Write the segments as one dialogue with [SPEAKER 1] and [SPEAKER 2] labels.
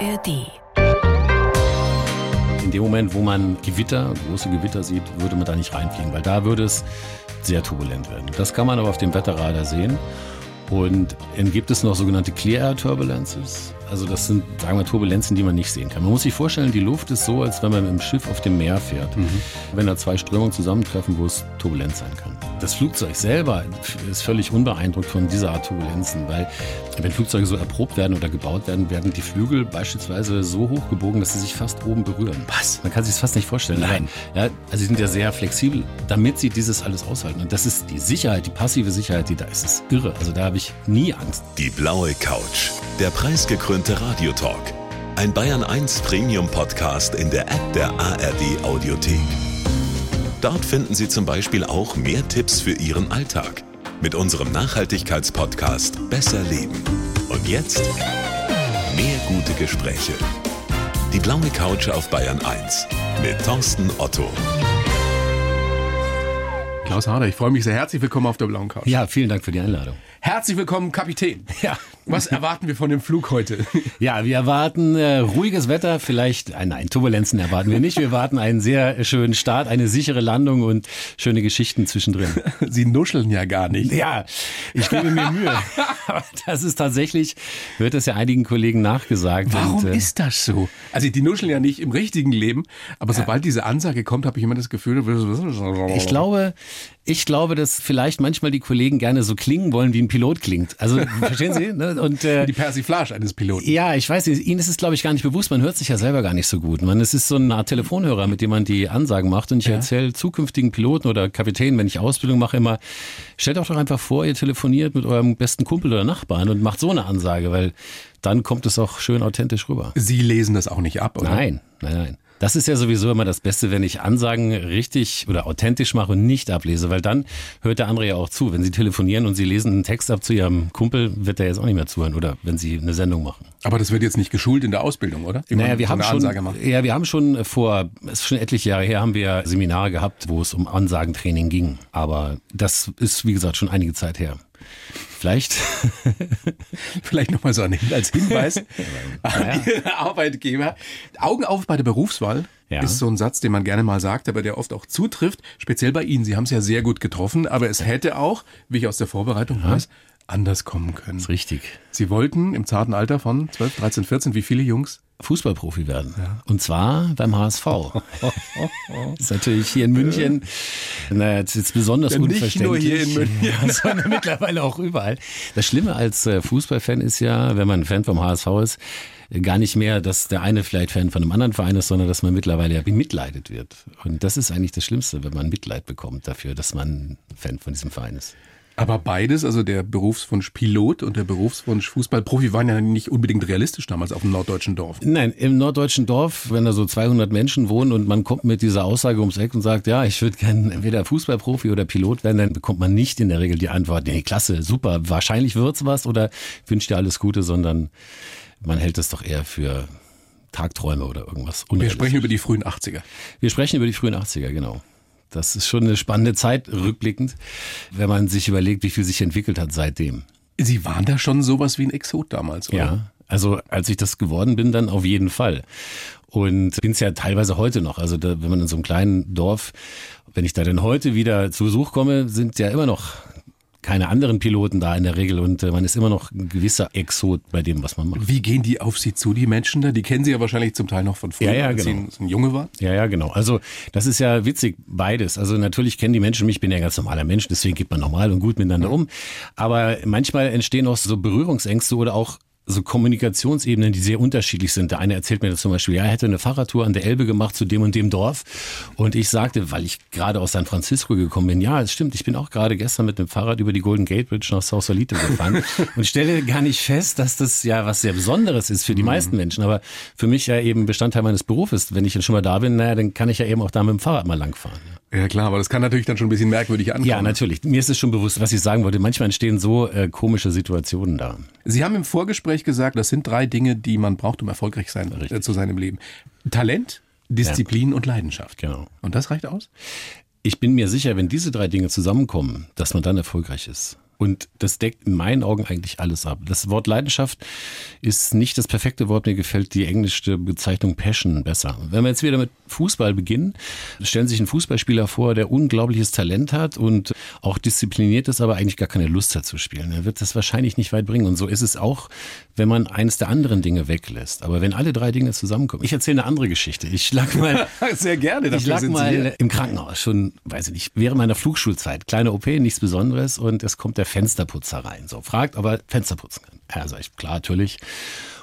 [SPEAKER 1] ARD.
[SPEAKER 2] In dem Moment, wo man Gewitter, große Gewitter sieht, würde man da nicht reinfliegen, weil da würde es sehr turbulent werden. Das kann man aber auf dem Wetterradar sehen. Und dann gibt es noch sogenannte Clear Air Turbulences. Also das sind, sagen wir, Turbulenzen, die man nicht sehen kann. Man muss sich vorstellen, die Luft ist so, als wenn man mit dem Schiff auf dem Meer fährt. Mhm. Wenn da zwei Strömungen zusammentreffen, wo es turbulent sein kann. Das Flugzeug selber ist völlig unbeeindruckt von dieser Art Turbulenzen, weil wenn Flugzeuge so erprobt werden oder gebaut werden, werden die Flügel beispielsweise so hoch gebogen, dass sie sich fast oben berühren.
[SPEAKER 3] Was?
[SPEAKER 2] Man kann sich das fast nicht vorstellen.
[SPEAKER 3] Nein.
[SPEAKER 2] Ja, also sie sind ja sehr flexibel, damit sie dieses alles aushalten. Und das ist die Sicherheit, die passive Sicherheit, die da ist. Das ist irre. Also da habe ich nie Angst.
[SPEAKER 4] Die blaue Couch. Der preisgekrönte Radiotalk. Ein Bayern 1 Premium Podcast in der App der ARD Audiothek. Dort finden Sie zum Beispiel auch mehr Tipps für Ihren Alltag mit unserem Nachhaltigkeitspodcast Besser Leben. Und jetzt mehr gute Gespräche. Die blaue Couch auf Bayern 1 mit Thorsten Otto.
[SPEAKER 3] Klaus Harder, ich freue mich sehr. Herzlich willkommen auf der blauen Couch.
[SPEAKER 2] Ja, vielen Dank für die Einladung.
[SPEAKER 3] Herzlich willkommen, Kapitän.
[SPEAKER 2] Ja.
[SPEAKER 3] Was erwarten wir von dem Flug heute?
[SPEAKER 2] Ja, wir erwarten äh, ruhiges Wetter, vielleicht, äh, nein, Turbulenzen erwarten wir nicht. Wir erwarten einen sehr schönen Start, eine sichere Landung und schöne Geschichten zwischendrin.
[SPEAKER 3] Sie nuscheln ja gar nicht.
[SPEAKER 2] Ja, ich gebe mir Mühe. Das ist tatsächlich, wird das ja einigen Kollegen nachgesagt.
[SPEAKER 3] Warum
[SPEAKER 2] und, äh,
[SPEAKER 3] ist das so? Also die nuscheln ja nicht im richtigen Leben, aber sobald diese Ansage kommt, habe ich immer das Gefühl,
[SPEAKER 2] Ich glaube, ich glaube, dass vielleicht manchmal die Kollegen gerne so klingen wollen, wie ein Pilot klingt. Also, verstehen Sie? Ne? Und, äh,
[SPEAKER 3] die Persiflage eines Piloten.
[SPEAKER 2] Ja, ich weiß nicht. Ihnen ist es, glaube ich, gar nicht bewusst. Man hört sich ja selber gar nicht so gut. Man, es ist so eine Art Telefonhörer, mit dem man die Ansagen macht. Und ich
[SPEAKER 3] Ja.
[SPEAKER 2] erzähle zukünftigen Piloten oder Kapitänen, wenn ich Ausbildung mache, immer, stellt euch doch einfach vor, ihr telefoniert mit eurem besten Kumpel oder Nachbarn und macht so eine Ansage, weil dann kommt es auch schön authentisch rüber.
[SPEAKER 3] Sie lesen das auch nicht ab, oder?
[SPEAKER 2] Nein, nein, nein. Das ist ja sowieso immer das Beste, wenn ich Ansagen richtig oder authentisch mache und nicht ablese, weil dann hört der andere ja auch zu. Wenn Sie telefonieren und Sie lesen einen Text ab zu Ihrem Kumpel, wird der jetzt auch nicht mehr zuhören oder wenn Sie eine Sendung machen.
[SPEAKER 3] Aber das wird jetzt nicht geschult in der Ausbildung, oder? Wie
[SPEAKER 2] Naja, wir
[SPEAKER 3] so
[SPEAKER 2] haben schon, ja, wir haben schon vor, es ist schon etliche Jahre her, haben wir Seminare gehabt, wo es um Ansagentraining ging. Aber das ist, wie gesagt, schon einige Zeit her. Vielleicht,
[SPEAKER 3] Vielleicht nochmal so als Hinweis an Ihre Arbeitgeber. Augen auf bei der Berufswahl
[SPEAKER 2] Ja.
[SPEAKER 3] ist so ein Satz, den man gerne mal sagt, aber der oft auch zutrifft. Speziell bei Ihnen. Sie haben es ja sehr gut getroffen, aber es hätte auch, wie ich aus der Vorbereitung weiß, anders kommen können.
[SPEAKER 2] ist richtig,
[SPEAKER 3] Sie wollten im zarten Alter von 12, 13, 14, wie viele Jungs?
[SPEAKER 2] Fußballprofi werden. Und zwar beim HSV. ist natürlich hier in München, naja, jetzt ist besonders
[SPEAKER 3] Ja, nicht
[SPEAKER 2] unverständlich.
[SPEAKER 3] nur hier in München.
[SPEAKER 2] Ja, sondern mittlerweile auch überall. Das Schlimme als äh, Fußballfan ist ja, wenn man ein Fan vom HSV ist, gar nicht mehr, dass der eine vielleicht Fan von einem anderen Verein ist, sondern dass man mittlerweile ja bemitleidet wird. Und das ist eigentlich das Schlimmste, wenn man Mitleid bekommt dafür, dass man Fan von diesem Verein ist.
[SPEAKER 3] Aber beides, also der Berufswunsch Pilot und der Berufswunsch Fußballprofi, waren ja nicht unbedingt realistisch damals auf dem norddeutschen Dorf.
[SPEAKER 2] Nein, im norddeutschen Dorf, wenn da so 200 Menschen wohnen und man kommt mit dieser Aussage ums Eck und sagt, ja, ich würde gerne entweder Fußballprofi oder Pilot werden, dann bekommt man nicht in der Regel die Antwort, nee, klasse, super, wahrscheinlich wird's was oder wünscht dir alles Gute, sondern man hält es doch eher für Tagträume oder irgendwas.
[SPEAKER 3] Wir sprechen über die frühen 80er.
[SPEAKER 2] Wir sprechen über die frühen 80er, genau. Das ist schon eine spannende Zeit rückblickend, wenn man sich überlegt, wie viel sich entwickelt hat seitdem.
[SPEAKER 3] Sie waren da schon sowas wie ein Exot damals, oder?
[SPEAKER 2] Ja, also als ich das geworden bin, dann auf jeden Fall. Und bin es ja teilweise heute noch. Also da, wenn man in so einem kleinen Dorf, wenn ich da denn heute wieder zu Besuch komme, sind ja immer noch keine anderen Piloten da in der Regel und äh, man ist immer noch ein gewisser Exot bei dem, was man macht.
[SPEAKER 3] Wie gehen die auf Sie zu, die Menschen da? Die kennen Sie ja wahrscheinlich zum Teil noch von früher,
[SPEAKER 2] Ja, ja,
[SPEAKER 3] als
[SPEAKER 2] genau.
[SPEAKER 3] Sie ein Junge waren.
[SPEAKER 2] Ja, ja, genau. Also das ist ja witzig, beides. Also natürlich kennen die Menschen mich, ich bin ja ein ganz normaler Mensch, deswegen geht man normal und gut miteinander um. Aber manchmal entstehen auch so Berührungsängste oder auch so Kommunikationsebenen, die sehr unterschiedlich sind. Der eine erzählt mir das zum Beispiel, ja, er hätte eine Fahrradtour an der Elbe gemacht zu dem und dem Dorf. Und ich sagte, weil ich gerade aus San Francisco gekommen bin, ja, es stimmt, ich bin auch gerade gestern mit dem Fahrrad über die Golden Gate Bridge nach Sausalito gefahren und stelle gar nicht fest, dass das ja was sehr Besonderes ist für die meisten Menschen. Aber für mich ja eben Bestandteil meines Berufes. Wenn ich schon mal da bin, naja, dann kann ich ja eben auch da mit dem Fahrrad mal langfahren.
[SPEAKER 3] Ja klar, aber das kann natürlich dann schon ein bisschen merkwürdig ankommen.
[SPEAKER 2] Ja, natürlich. Mir ist es schon bewusst, was ich sagen wollte. Manchmal entstehen so äh, komische Situationen da.
[SPEAKER 3] Sie haben im Vorgespräch gesagt, das sind drei Dinge, die man braucht, um erfolgreich sein äh, zu seinem Leben. Talent, Disziplin und Leidenschaft.
[SPEAKER 2] Genau.
[SPEAKER 3] Und das reicht aus?
[SPEAKER 2] Ich bin mir sicher, wenn diese drei Dinge zusammenkommen, dass man dann erfolgreich ist. Und das deckt in meinen Augen eigentlich alles ab. Das Wort Leidenschaft ist nicht das perfekte Wort. Mir gefällt die englische Bezeichnung Passion besser. Wenn wir jetzt wieder mit Fußball beginnen, stellen sich ein Fußballspieler vor, der unglaubliches Talent hat und auch diszipliniert ist, aber eigentlich gar keine Lust hat zu spielen. Er wird das wahrscheinlich nicht weit bringen. Und so ist es auch, wenn man eines der anderen Dinge weglässt. Aber wenn alle drei Dinge zusammenkommen. Ich erzähle eine andere Geschichte. Ich lag mal,
[SPEAKER 3] Sehr gerne.
[SPEAKER 2] ich lag mal im Krankenhaus, schon, weiß ich nicht, während meiner Flugschulzeit. Kleine OP, nichts Besonderes. Und es kommt der Fensterputzer rein. So, fragt, ob er Fenster putzen kann. Ja, sag ich, klar, natürlich.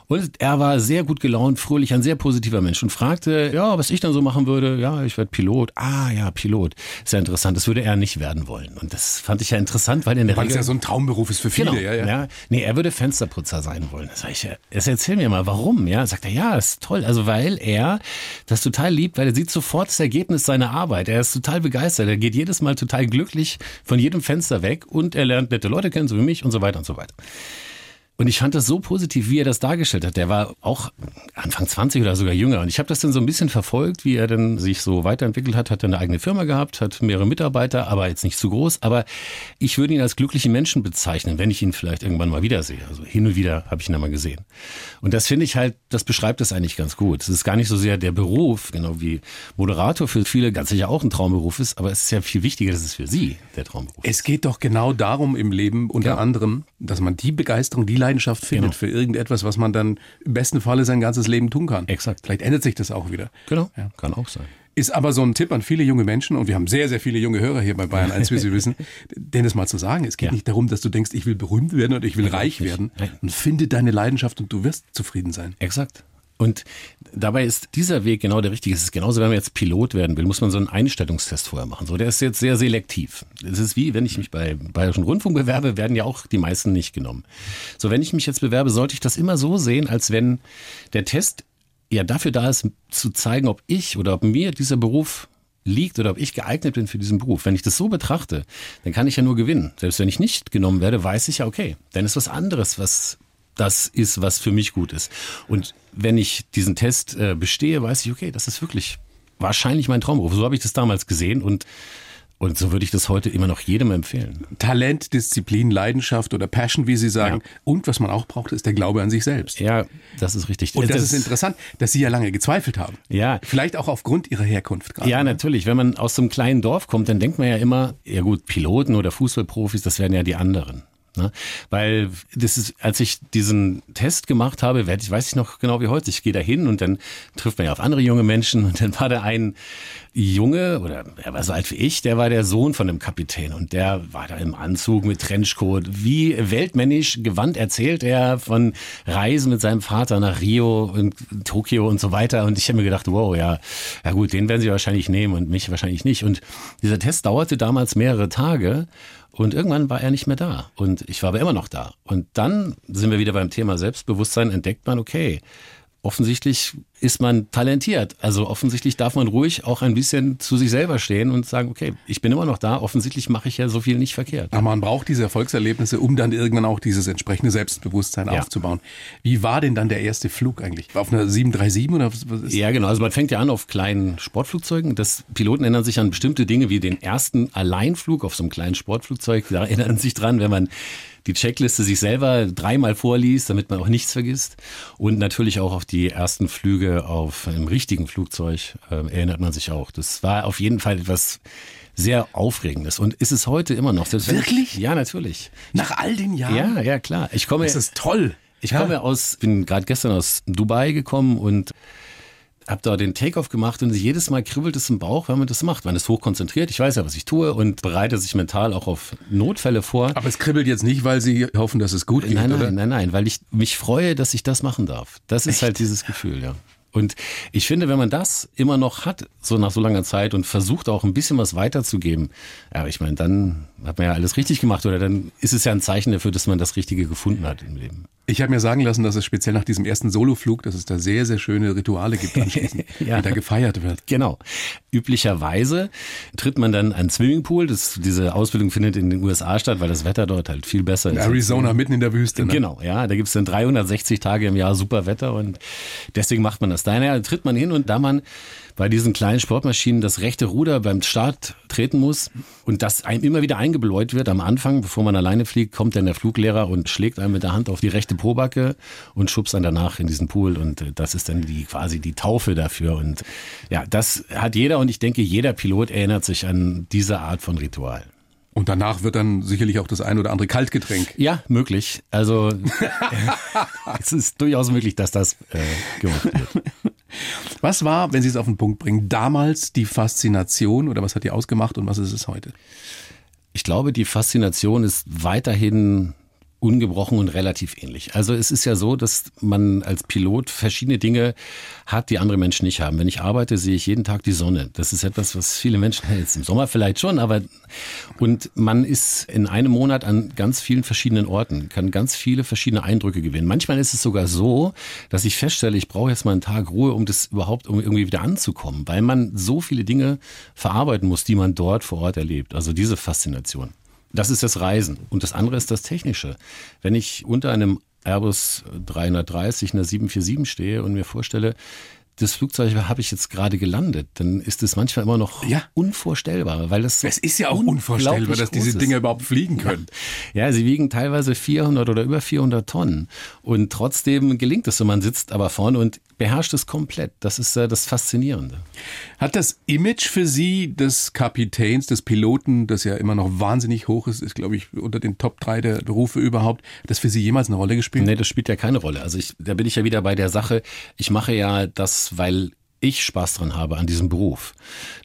[SPEAKER 2] Und er war sehr gut gelaunt, fröhlich, ein sehr positiver Mensch und fragte, ja, was ich dann so machen würde. Ja, ich werde Pilot. Ah, ja, Pilot. Ist ja interessant. Das würde er nicht werden wollen. Und das fand ich ja interessant, weil in der
[SPEAKER 3] Weil
[SPEAKER 2] Regel
[SPEAKER 3] es ja so ein Traumberuf ist für viele.
[SPEAKER 2] Genau.
[SPEAKER 3] Ja, ja.
[SPEAKER 2] Nee, er würde Fensterputzer sein wollen. Das sag ich, ja, jetzt erzähl mir mal, warum? Ja, sagt er, ja, ist toll. Also weil er das total liebt, weil er sieht sofort das Ergebnis seiner Arbeit. Er ist total begeistert. Er geht jedes Mal total glücklich von jedem Fenster weg und er lernt nette Leute kennen, so wie mich und so weiter und so weiter. Und ich fand das so positiv, wie er das dargestellt hat. Der war auch Anfang 20 oder sogar jünger. Und ich habe das dann so ein bisschen verfolgt, wie er dann sich so weiterentwickelt hat. Hat eine eigene Firma gehabt, hat mehrere Mitarbeiter, aber jetzt nicht zu groß. Aber ich würde ihn als glücklichen Menschen bezeichnen, wenn ich ihn vielleicht irgendwann mal wiedersehe. Also hin und wieder habe ich ihn einmal gesehen. Und das finde ich halt, das beschreibt das eigentlich ganz gut. Es ist gar nicht so sehr der Beruf, genau wie Moderator für viele ganz sicher auch ein Traumberuf ist, aber es ist ja viel wichtiger, dass es für Sie der Traumberuf ist.
[SPEAKER 3] Es geht doch genau darum im Leben, unter
[SPEAKER 2] Ja.
[SPEAKER 3] anderem, dass man die Begeisterung, die Leidenschaft findet
[SPEAKER 2] Genau.
[SPEAKER 3] für irgendetwas, was man dann im besten Falle sein ganzes Leben tun kann.
[SPEAKER 2] Exakt.
[SPEAKER 3] Vielleicht ändert sich das auch wieder.
[SPEAKER 2] Genau,
[SPEAKER 3] Ja.
[SPEAKER 2] kann auch sein.
[SPEAKER 3] Ist aber so ein Tipp an viele junge Menschen, und wir haben sehr, sehr viele junge Hörer hier bei Bayern 1, wie Sie wissen, denen es mal zu sagen. Es geht
[SPEAKER 2] Ja.
[SPEAKER 3] nicht darum, dass du denkst, ich will berühmt werden oder ich will reich
[SPEAKER 2] nicht.
[SPEAKER 3] werden.
[SPEAKER 2] Nein.
[SPEAKER 3] Und finde deine Leidenschaft und du wirst zufrieden sein.
[SPEAKER 2] Exakt. Und dabei ist dieser Weg genau der richtige. Es ist genauso, wenn man jetzt Pilot werden will, muss man so einen Einstellungstest vorher machen. So, der ist jetzt sehr selektiv. Es ist wie, wenn ich mich bei Bayerischen Rundfunk bewerbe, werden ja auch die meisten nicht genommen. So, wenn ich mich jetzt bewerbe, sollte ich das immer so sehen, als wenn der Test ja dafür da ist, zu zeigen, ob ich oder ob mir dieser Beruf liegt oder ob ich geeignet bin für diesen Beruf. Wenn ich das so betrachte, dann kann ich ja nur gewinnen. Selbst wenn ich nicht genommen werde, weiß ich ja, okay, dann ist was anderes, was das ist, was für mich gut ist. Und wenn ich diesen Test äh, bestehe, weiß ich, okay, das ist wirklich wahrscheinlich mein Traumberuf. So habe ich das damals gesehen und und so würde ich das heute immer noch jedem empfehlen.
[SPEAKER 3] Talent, Disziplin, Leidenschaft oder Passion, wie Sie sagen. Und was man auch braucht, ist der Glaube an sich selbst.
[SPEAKER 2] Ja, das ist richtig.
[SPEAKER 3] Und das, ist interessant, dass Sie ja lange gezweifelt haben.
[SPEAKER 2] Ja.
[SPEAKER 3] Vielleicht auch aufgrund Ihrer Herkunft gerade.
[SPEAKER 2] Ja, natürlich. Wenn man aus so einem kleinen Dorf kommt, dann denkt man ja immer, ja gut, Piloten oder Fußballprofis, das werden ja die anderen. Ne? Weil das ist, als ich diesen Test gemacht habe, werd ich, weiß ich noch genau wie heute, ich gehe da hin und dann trifft man ja auf andere junge Menschen und dann war da ein Junge, oder er war so alt wie ich, der war der Sohn von dem Kapitän und der war da im Anzug mit Trenchcoat. Wie weltmännisch gewandt erzählt er von Reisen mit seinem Vater nach Rio und Tokio und so weiter. Und ich habe mir gedacht, wow, ja, ja gut, den werden sie wahrscheinlich nehmen und mich wahrscheinlich nicht. Und dieser Test dauerte damals mehrere Tage. Und irgendwann war er nicht mehr da. Und ich war aber immer noch da. Und dann sind wir wieder beim Thema Selbstbewusstsein, entdeckt man, okay, offensichtlich ist man talentiert. Also offensichtlich darf man ruhig auch ein bisschen zu sich selber stehen und sagen, okay, ich bin immer noch da. Offensichtlich mache ich ja so viel nicht verkehrt.
[SPEAKER 3] Aber man braucht diese Erfolgserlebnisse, um dann irgendwann auch dieses entsprechende Selbstbewusstsein
[SPEAKER 2] Ja.
[SPEAKER 3] aufzubauen. Wie war denn dann der erste Flug eigentlich? Auf einer 737 oder was ist?
[SPEAKER 2] Ja, genau. Also man fängt ja an auf kleinen Sportflugzeugen. Das Piloten erinnern sich an bestimmte Dinge wie den ersten Alleinflug auf so einem kleinen Sportflugzeug. Da erinnern sich dran, wenn man die Checkliste sich selber dreimal vorliest, damit man auch nichts vergisst. Und natürlich auch auf die ersten Flüge auf einem richtigen Flugzeug äh, erinnert man sich auch. Das war auf jeden Fall etwas sehr Aufregendes. Und ist es heute immer noch.
[SPEAKER 3] Wirklich?
[SPEAKER 2] Ja, natürlich.
[SPEAKER 3] Nach all den Jahren?
[SPEAKER 2] Ja, ja, klar. Ich komme,
[SPEAKER 3] Das ist toll.
[SPEAKER 2] ich komme aus, bin gerade gestern aus Dubai gekommen und habe da den Takeoff gemacht und jedes Mal kribbelt es im Bauch, wenn man das macht. Man ist hochkonzentriert, ich weiß ja, was ich tue und bereite sich mental auch auf Notfälle vor.
[SPEAKER 3] Aber es kribbelt jetzt nicht, weil Sie hoffen, dass es gut geht,
[SPEAKER 2] Nein,
[SPEAKER 3] oder?
[SPEAKER 2] nein, nein, nein, weil ich mich freue, dass ich das machen darf. Das ist halt dieses Gefühl, ja. Und ich finde, wenn man das immer noch hat, so nach so langer Zeit und versucht auch ein bisschen was weiterzugeben, ja, ich meine, dann hat man ja alles richtig gemacht oder dann ist es ja ein Zeichen dafür, dass man das Richtige gefunden hat im Leben.
[SPEAKER 3] Ich habe mir sagen lassen, dass es speziell nach diesem ersten Soloflug, dass es da sehr, sehr schöne Rituale gibt anschließend, ja. wie da gefeiert wird.
[SPEAKER 2] Genau. Üblicherweise tritt man dann an Swimmingpool. Das, diese Ausbildung findet in den USA statt, weil das Wetter dort halt viel besser
[SPEAKER 3] in
[SPEAKER 2] ist.
[SPEAKER 3] Arizona, mitten in der Wüste.
[SPEAKER 2] Ne? Genau, ja. Da gibt's dann 360 Tage im Jahr super Wetter und deswegen macht man das. Daher tritt man hin und da man bei diesen kleinen Sportmaschinen das rechte Ruder beim Start treten muss und das einem immer wieder eingebläut wird am Anfang, bevor man alleine fliegt, kommt dann der Fluglehrer und schlägt einem mit der Hand auf die rechte Pobacke und schubst dann danach in diesen Pool und äh, das ist dann die quasi die Taufe dafür und ja, das hat jeder und ich denke, jeder Pilot erinnert sich an diese Art von Ritual.
[SPEAKER 3] Und danach wird dann sicherlich auch das ein oder andere Kaltgetränk.
[SPEAKER 2] Ja, möglich. Also es ist durchaus möglich, dass das äh, gemacht wird.
[SPEAKER 3] Was war, wenn Sie es auf den Punkt bringen, damals die Faszination oder was hat die ausgemacht und was ist es heute?
[SPEAKER 2] Ich glaube, die Faszination ist weiterhin ungebrochen und relativ ähnlich. Also es ist ja so, dass man als Pilot verschiedene Dinge hat, die andere Menschen nicht haben. Wenn ich arbeite, sehe ich jeden Tag die Sonne. Das ist etwas, was viele Menschen, jetzt im Sommer vielleicht schon, aber und man ist in einem Monat an ganz vielen verschiedenen Orten, kann ganz viele verschiedene Eindrücke gewinnen. Manchmal ist es sogar so, dass ich feststelle, ich brauche jetzt mal einen Tag Ruhe, um das überhaupt um irgendwie wieder anzukommen, weil man so viele Dinge verarbeiten muss, die man dort vor Ort erlebt. Also diese Faszination. Das ist das Reisen. Und das andere ist das Technische. Wenn ich unter einem Airbus 330, einer 747 stehe und mir vorstelle, das Flugzeug habe ich jetzt gerade gelandet, dann ist es manchmal immer noch ja. unvorstellbar, weil das
[SPEAKER 3] Es ist ja auch unvorstellbar, dass diese Dinge überhaupt fliegen können.
[SPEAKER 2] Ja. ja, sie wiegen teilweise 400 oder über 400 Tonnen und trotzdem gelingt es so, man sitzt aber vorne und beherrscht es komplett. Das ist äh, das Faszinierende.
[SPEAKER 3] Hat das Image für Sie des Kapitäns, des Piloten, das ja immer noch wahnsinnig hoch ist, ist glaube ich unter den Top 3 der Berufe überhaupt, das für Sie jemals eine Rolle gespielt?
[SPEAKER 2] Nee, das spielt ja keine Rolle. Also ich, da bin ich ja wieder bei der Sache, ich mache ja das, weil ich Spaß dran habe an diesem Beruf.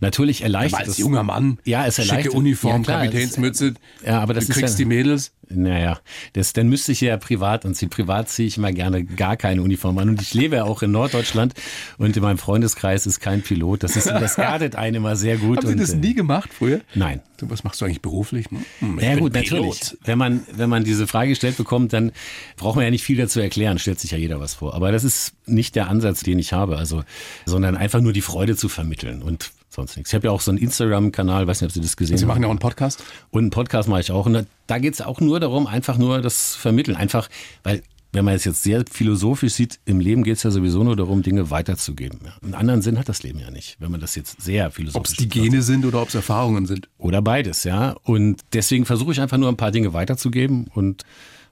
[SPEAKER 2] Natürlich erleichtert aber
[SPEAKER 3] als junger Mann,
[SPEAKER 2] ja, es erleichtert,
[SPEAKER 3] schicke Uniform, ja, klar, Kapitänsmütze,
[SPEAKER 2] ja, aber das
[SPEAKER 3] du kriegst ja, die Mädels.
[SPEAKER 2] Naja, das, dann müsste ich ja privat anziehen. Privat ziehe ich immer gerne gar keine Uniform an. Und ich lebe ja auch in Norddeutschland und in meinem Freundeskreis ist kein Pilot. Das, ist, das erdet einen immer sehr gut.
[SPEAKER 3] Haben Sie das äh, nie gemacht früher?
[SPEAKER 2] Nein.
[SPEAKER 3] Was machst du eigentlich beruflich?
[SPEAKER 2] Hm, ja gut, Pilot. natürlich. Wenn man, wenn man diese Frage gestellt bekommt, dann braucht man ja nicht viel dazu erklären. Stellt sich ja jeder was vor. Aber das ist nicht der Ansatz, den ich habe. Also, sondern einfach nur die Freude zu vermitteln. Und sonst nichts. Ich habe ja auch so einen Instagram-Kanal, weiß nicht, ob Sie das gesehen haben.
[SPEAKER 3] Sie machen ja auch einen Podcast?
[SPEAKER 2] Und einen Podcast mache ich auch. Und da geht es auch nur darum, einfach nur das Vermitteln. Einfach, weil wenn man es jetzt sehr philosophisch sieht, im Leben geht es ja sowieso nur darum, Dinge weiterzugeben. Einen anderen Sinn hat das Leben ja nicht, wenn man das jetzt sehr philosophisch
[SPEAKER 3] Ob es die Gene sind oder ob es Erfahrungen sind.
[SPEAKER 2] Oder beides, ja. Und deswegen versuche ich einfach nur ein paar Dinge weiterzugeben und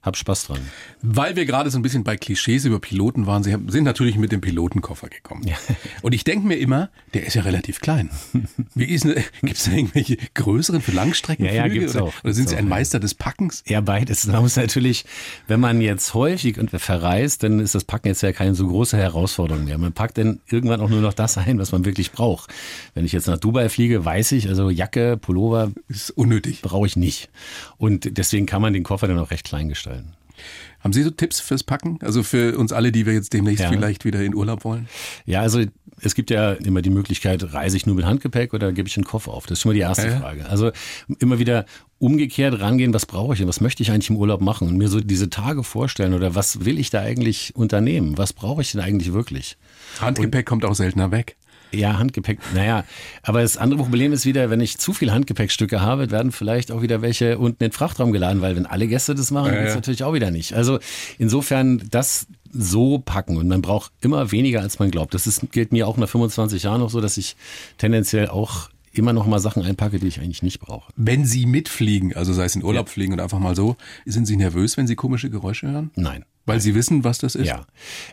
[SPEAKER 2] hab Spaß dran.
[SPEAKER 3] Weil wir gerade so ein bisschen bei Klischees über Piloten waren, Sie sind natürlich mit dem Pilotenkoffer gekommen. Ja. Und ich denke mir immer, der ist ja relativ klein. Gibt es da irgendwelche größeren für Langstreckenflüge? Ja, ja, gibt's oder, auch. Oder sind Sie ein Meister des Packens?
[SPEAKER 2] Ja, beides. Man muss natürlich, wenn man jetzt häufig und verreist, dann ist das Packen jetzt ja keine so große Herausforderung mehr. Man packt dann irgendwann auch nur noch das ein, was man wirklich braucht. Wenn ich jetzt nach Dubai fliege, weiß ich, also Jacke, Pullover ist unnötig. Brauche ich nicht. Und deswegen kann man den Koffer dann auch recht klein gestalten.
[SPEAKER 3] Haben Sie so Tipps fürs Packen? Also für uns alle, die wir jetzt demnächst ja. vielleicht wieder in Urlaub wollen?
[SPEAKER 2] Ja, also es gibt ja immer die Möglichkeit, reise ich nur mit Handgepäck oder gebe ich einen Koffer auf? Das ist schon mal die erste ja, Frage. Also immer wieder umgekehrt rangehen, was brauche ich und was möchte ich eigentlich im Urlaub machen und mir so diese Tage vorstellen oder was will ich da eigentlich unternehmen? Was brauche ich denn eigentlich wirklich?
[SPEAKER 3] Handgepäck und, kommt auch seltener weg.
[SPEAKER 2] Ja, Handgepäck. Naja, aber das andere Problem ist wieder, wenn ich zu viel Handgepäckstücke habe, werden vielleicht auch wieder welche unten in den Frachtraum geladen, weil wenn alle Gäste das machen, ja, ja. ist natürlich auch wieder nicht. Also insofern das so packen und man braucht immer weniger, als man glaubt. Das ist, gilt mir auch nach 25 Jahren noch so, dass ich tendenziell auch immer noch mal Sachen einpacke, die ich eigentlich nicht brauche.
[SPEAKER 3] Wenn Sie mitfliegen, also sei es in Urlaub ja. fliegen oder einfach mal so, sind Sie nervös, wenn Sie komische Geräusche hören?
[SPEAKER 2] Nein.
[SPEAKER 3] Weil Sie wissen, was das ist?
[SPEAKER 2] Ja.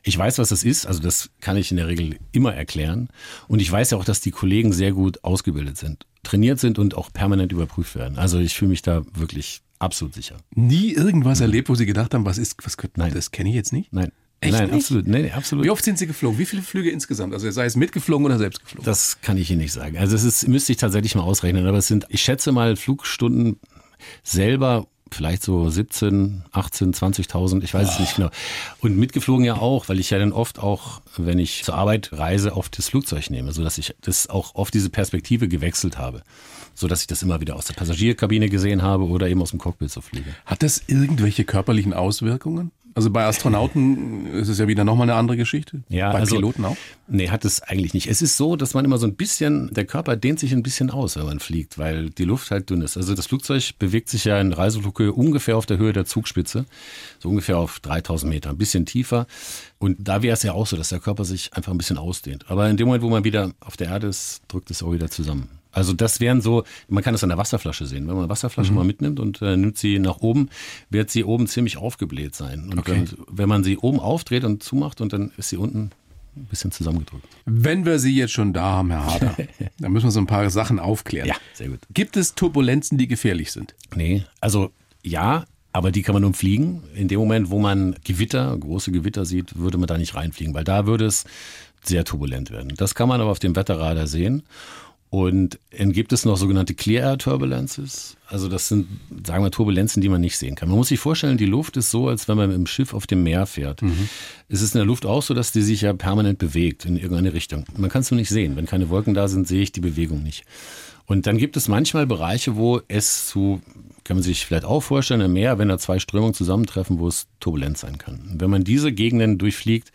[SPEAKER 2] Ich weiß, was das ist. Also das kann ich in der Regel immer erklären. Und ich weiß ja auch, dass die Kollegen sehr gut ausgebildet sind, trainiert sind und auch permanent überprüft werden. Also ich fühle mich da wirklich absolut sicher.
[SPEAKER 3] Nie irgendwas mhm. erlebt, wo Sie gedacht haben, was ist, was könnte, Nein. das kenne ich jetzt nicht?
[SPEAKER 2] Nein.
[SPEAKER 3] Echt
[SPEAKER 2] Nein,
[SPEAKER 3] nicht?
[SPEAKER 2] absolut. Nee, absolut.
[SPEAKER 3] Wie oft sind Sie geflogen? Wie viele Flüge insgesamt? Also sei es mitgeflogen oder selbst geflogen?
[SPEAKER 2] Das kann ich Ihnen nicht sagen. Also es ist, müsste ich tatsächlich mal ausrechnen. Aber es sind, ich schätze mal, Flugstunden selber vielleicht so 17, 18, 20.000, ich weiß es nicht genau. Und mitgeflogen ja auch, weil ich ja dann oft auch, wenn ich zur Arbeit reise, oft das Flugzeug nehme, so dass ich das auch oft diese Perspektive gewechselt habe, so dass ich das immer wieder aus der Passagierkabine gesehen habe oder eben aus dem Cockpit so fliege.
[SPEAKER 3] Hat das irgendwelche körperlichen Auswirkungen? Also bei Astronauten ist es ja wieder nochmal eine andere Geschichte.
[SPEAKER 2] Ja,
[SPEAKER 3] bei
[SPEAKER 2] also,
[SPEAKER 3] Piloten auch?
[SPEAKER 2] Nee, hat es eigentlich nicht. Es ist so, dass man immer so ein bisschen, der Körper dehnt sich ein bisschen aus, wenn man fliegt, weil die Luft halt dünn ist. Also das Flugzeug bewegt sich ja in Reiseflughöhe ungefähr auf der Höhe der Zugspitze, so ungefähr auf 3000 Meter, ein bisschen tiefer. Und da wäre es ja auch so, dass der Körper sich einfach ein bisschen ausdehnt. Aber in dem Moment, wo man wieder auf der Erde ist, drückt es auch wieder zusammen. Also das wären so, man kann das an der Wasserflasche sehen. Wenn man eine Wasserflasche mhm. mal mitnimmt und äh, nimmt sie nach oben, wird sie oben ziemlich aufgebläht sein. Und okay. wenn, wenn man sie oben aufdreht und zumacht und dann ist sie unten ein bisschen zusammengedrückt.
[SPEAKER 3] Wenn wir Sie jetzt schon da haben, Herr Harder, dann müssen wir so ein paar Sachen aufklären.
[SPEAKER 2] Ja, sehr gut.
[SPEAKER 3] Gibt es Turbulenzen, die gefährlich sind?
[SPEAKER 2] Nee, also ja, aber die kann man umfliegen. In dem Moment, wo man Gewitter, große Gewitter sieht, würde man da nicht reinfliegen, weil da würde es sehr turbulent werden. Das kann man aber auf dem Wetterradar sehen. Und dann gibt es noch sogenannte Clear Air Turbulences. Also das sind, sagen wir, Turbulenzen, die man nicht sehen kann. Man muss sich vorstellen, die Luft ist so, als wenn man mit dem Schiff auf dem Meer fährt. Mhm. Es ist in der Luft auch so, dass die sich ja permanent bewegt in irgendeine Richtung. Man kann es nur nicht sehen. Wenn keine Wolken da sind, sehe ich die Bewegung nicht. Und dann gibt es manchmal Bereiche, wo es zu, kann man sich vielleicht auch vorstellen, im Meer, wenn da zwei Strömungen zusammentreffen, wo es turbulent sein kann. Und wenn man diese Gegenden durchfliegt,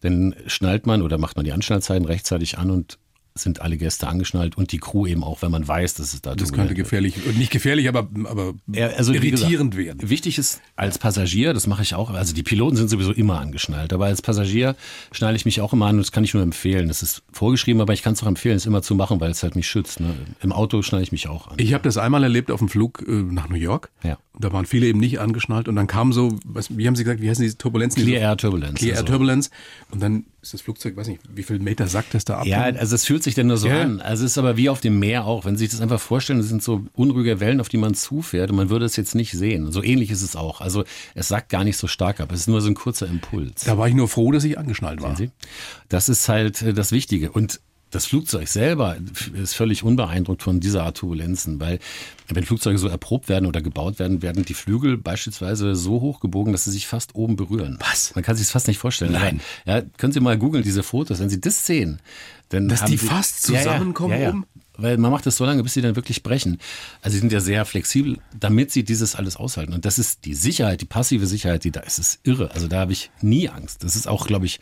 [SPEAKER 2] dann schnallt man oder macht man die Anschnallzeiten rechtzeitig an und sind alle Gäste angeschnallt und die Crew eben auch, wenn man weiß, dass es da
[SPEAKER 3] Das könnte gefährlich, und nicht gefährlich, aber, aber
[SPEAKER 2] ja, also
[SPEAKER 3] irritierend
[SPEAKER 2] gesagt, werden. Wichtig ist als Passagier, das mache ich auch, also die Piloten sind sowieso immer angeschnallt, aber als Passagier schnalle ich mich auch immer an und das kann ich nur empfehlen. Das ist vorgeschrieben, aber ich kann es auch empfehlen, es immer zu machen, weil es halt mich schützt. Ne? Im Auto schnalle ich mich auch an.
[SPEAKER 3] Ich habe das einmal erlebt auf dem Flug äh, nach New York.
[SPEAKER 2] Ja.
[SPEAKER 3] Da waren viele eben nicht angeschnallt und dann kam so, was, wie haben Sie gesagt, wie heißen diese Turbulenzen?
[SPEAKER 2] Clear Air Turbulence.
[SPEAKER 3] Clear Air also. Turbulence. Und dann ist das Flugzeug, weiß nicht, wie viel Meter sackt das da ab?
[SPEAKER 2] Ja, also es fühlt sich denn nur so ja. an. Also es ist aber wie auf dem Meer auch. Wenn Sie sich das einfach vorstellen, das sind so unruhige Wellen, auf die man zufährt und man würde es jetzt nicht sehen. So ähnlich ist es auch. Also es sackt gar nicht so stark ab. Es ist nur so ein kurzer Impuls.
[SPEAKER 3] Da war ich nur froh, dass ich angeschnallt war.
[SPEAKER 2] Sehen Sie? Das ist halt äh, das Wichtige. Und das Flugzeug selber ist völlig unbeeindruckt von dieser Art Turbulenzen, weil wenn Flugzeuge so erprobt werden oder gebaut werden, werden die Flügel beispielsweise so hoch gebogen, dass sie sich fast oben berühren.
[SPEAKER 3] Was?
[SPEAKER 2] Man kann sich das fast nicht vorstellen.
[SPEAKER 3] Nein.
[SPEAKER 2] Ja, können Sie mal googeln, diese Fotos, wenn Sie das sehen. Dann
[SPEAKER 3] dass die Sie, fast zusammenkommen
[SPEAKER 2] ja, ja,
[SPEAKER 3] oben?
[SPEAKER 2] Weil man macht das so lange, bis sie dann wirklich brechen. Also sie sind ja sehr flexibel, damit sie dieses alles aushalten. Und das ist die Sicherheit, die passive Sicherheit, die da ist, ist irre. Also da habe ich nie Angst. Das ist auch, glaube ich,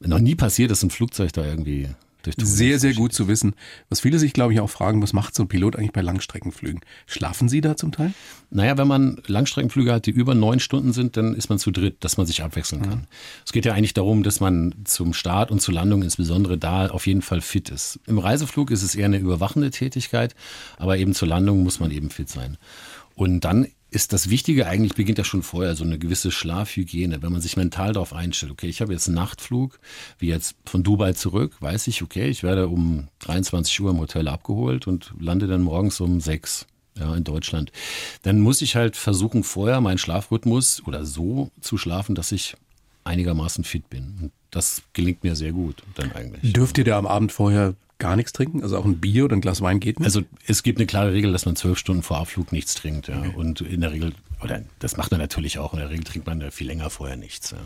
[SPEAKER 2] noch nie passiert, dass ein Flugzeug da irgendwie
[SPEAKER 3] sehr, sehr gut zu wissen. Was viele sich, glaube ich, auch fragen, was macht so ein Pilot eigentlich bei Langstreckenflügen? Schlafen Sie da zum Teil?
[SPEAKER 2] Naja, wenn man Langstreckenflüge hat, die über neun Stunden sind, dann ist man zu dritt, dass man sich abwechseln kann. Mhm. Es geht ja eigentlich darum, dass man zum Start und zur Landung insbesondere da auf jeden Fall fit ist. Im Reiseflug ist es eher eine überwachende Tätigkeit, aber eben zur Landung muss man eben fit sein. Und dann ist das Wichtige eigentlich, beginnt ja schon vorher, so eine gewisse Schlafhygiene. Wenn man sich mental darauf einstellt, okay, ich habe jetzt einen Nachtflug, wie jetzt von Dubai zurück, weiß ich, okay, ich werde um 23 Uhr im Hotel abgeholt und lande dann morgens um 6 ja, in Deutschland. Dann muss ich halt versuchen, vorher meinen Schlafrhythmus oder so zu schlafen, dass ich einigermaßen fit bin. Und das gelingt mir sehr gut dann eigentlich.
[SPEAKER 3] Dürft ihr da am Abend vorher gar nichts trinken? Also auch ein Bier oder ein Glas Wein geht nicht?
[SPEAKER 2] Also es gibt eine klare Regel, dass man zwölf Stunden vor Abflug nichts trinkt. Ja. Okay. Und in der Regel, oder das macht man natürlich auch, in der Regel trinkt man viel länger vorher nichts. Ja.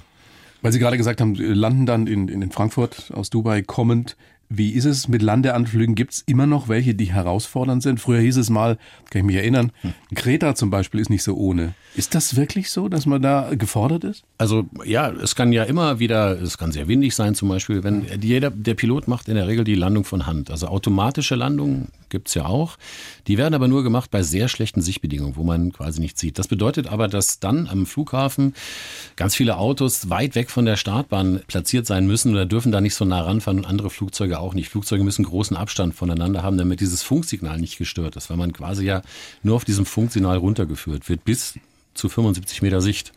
[SPEAKER 3] Weil Sie gerade gesagt haben, landen dann in, in Frankfurt aus Dubai kommend wie ist es mit Landeanflügen? Gibt es immer noch welche, die herausfordernd sind? Früher hieß es mal, kann ich mich erinnern, Kreta zum Beispiel ist nicht so ohne. Ist das wirklich so, dass man da gefordert ist?
[SPEAKER 2] Also ja, es kann ja immer wieder, es kann sehr windig sein zum Beispiel, wenn jeder, der Pilot macht in der Regel die Landung von Hand. Also automatische Landungen gibt es ja auch. Die werden aber nur gemacht bei sehr schlechten Sichtbedingungen, wo man quasi nichts sieht. Das bedeutet aber, dass dann am Flughafen ganz viele Autos weit weg von der Startbahn platziert sein müssen oder dürfen da nicht so nah ranfahren und andere Flugzeuge auch nicht. Flugzeuge müssen großen Abstand voneinander haben, damit dieses Funksignal nicht gestört ist, weil man quasi ja nur auf diesem Funksignal runtergeführt wird, bis zu 75 Meter Sicht.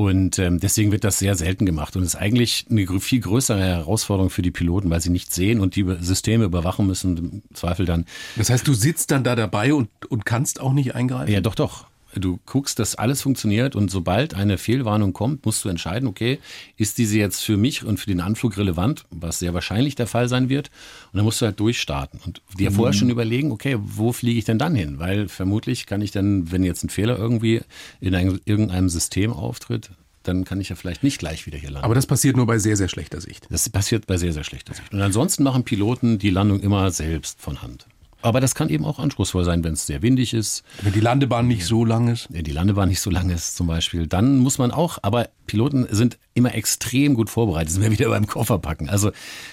[SPEAKER 2] Und ähm, deswegen wird das sehr selten gemacht und ist eigentlich eine viel größere Herausforderung für die Piloten, weil sie nicht sehen und die Systeme überwachen müssen, im Zweifel dann.
[SPEAKER 3] Das heißt, du sitzt dann da dabei und, und kannst auch nicht eingreifen?
[SPEAKER 2] Ja, doch, doch. Du guckst, dass alles funktioniert und sobald eine Fehlwarnung kommt, musst du entscheiden, okay, ist diese jetzt für mich und für den Anflug relevant, was sehr wahrscheinlich der Fall sein wird. Und dann musst du halt durchstarten und dir mhm. vorher schon überlegen, okay, wo fliege ich denn dann hin? Weil vermutlich kann ich dann, wenn jetzt ein Fehler irgendwie in einem, irgendeinem System auftritt, dann kann ich ja vielleicht nicht gleich wieder hier landen.
[SPEAKER 3] Aber das passiert nur bei sehr, sehr schlechter Sicht.
[SPEAKER 2] Das passiert bei sehr, sehr schlechter Sicht. Und ansonsten machen Piloten die Landung immer selbst von Hand. Aber das kann eben auch anspruchsvoll sein, wenn es sehr windig ist.
[SPEAKER 3] Wenn die Landebahn nicht so lang ist.
[SPEAKER 2] Wenn die Landebahn nicht so lang ist zum Beispiel, dann muss man auch, aber Piloten sind immer extrem gut vorbereitet, sind wir wieder beim Kofferpacken. Also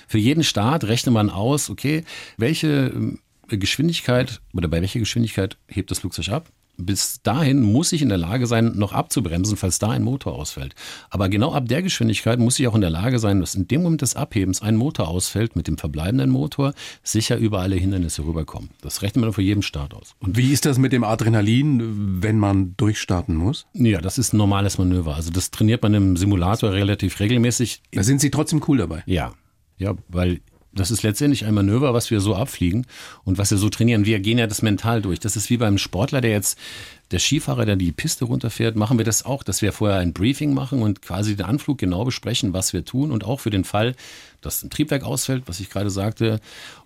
[SPEAKER 2] für jeden Start rechnet man aus, okay, welche äh, Geschwindigkeit oder bei welcher Geschwindigkeit hebt das Flugzeug ab? Bis dahin muss ich in der Lage sein, noch abzubremsen, falls da ein Motor ausfällt. Aber genau ab der Geschwindigkeit muss ich auch in der Lage sein, dass in dem Moment des Abhebens ein Motor ausfällt, mit dem verbleibenden Motor sicher über alle Hindernisse rüberkommen. Das rechnet man vor jedem Start aus.
[SPEAKER 3] Und wie ist das mit dem Adrenalin, wenn man durchstarten muss?
[SPEAKER 2] Ja, das ist ein normales Manöver. Also das trainiert man im Simulator relativ regelmäßig.
[SPEAKER 3] Da sind Sie trotzdem cool dabei.
[SPEAKER 2] Ja, ja, weil das ist letztendlich ein Manöver, was wir so abfliegen und was wir so trainieren. Wir gehen ja das mental durch. Das ist wie beim Sportler, der jetzt, der Skifahrer, der die Piste runterfährt, machen wir das auch, dass wir vorher ein Briefing machen und quasi den Anflug genau besprechen, was wir tun und auch für den Fall, dass ein Triebwerk ausfällt, was ich gerade sagte,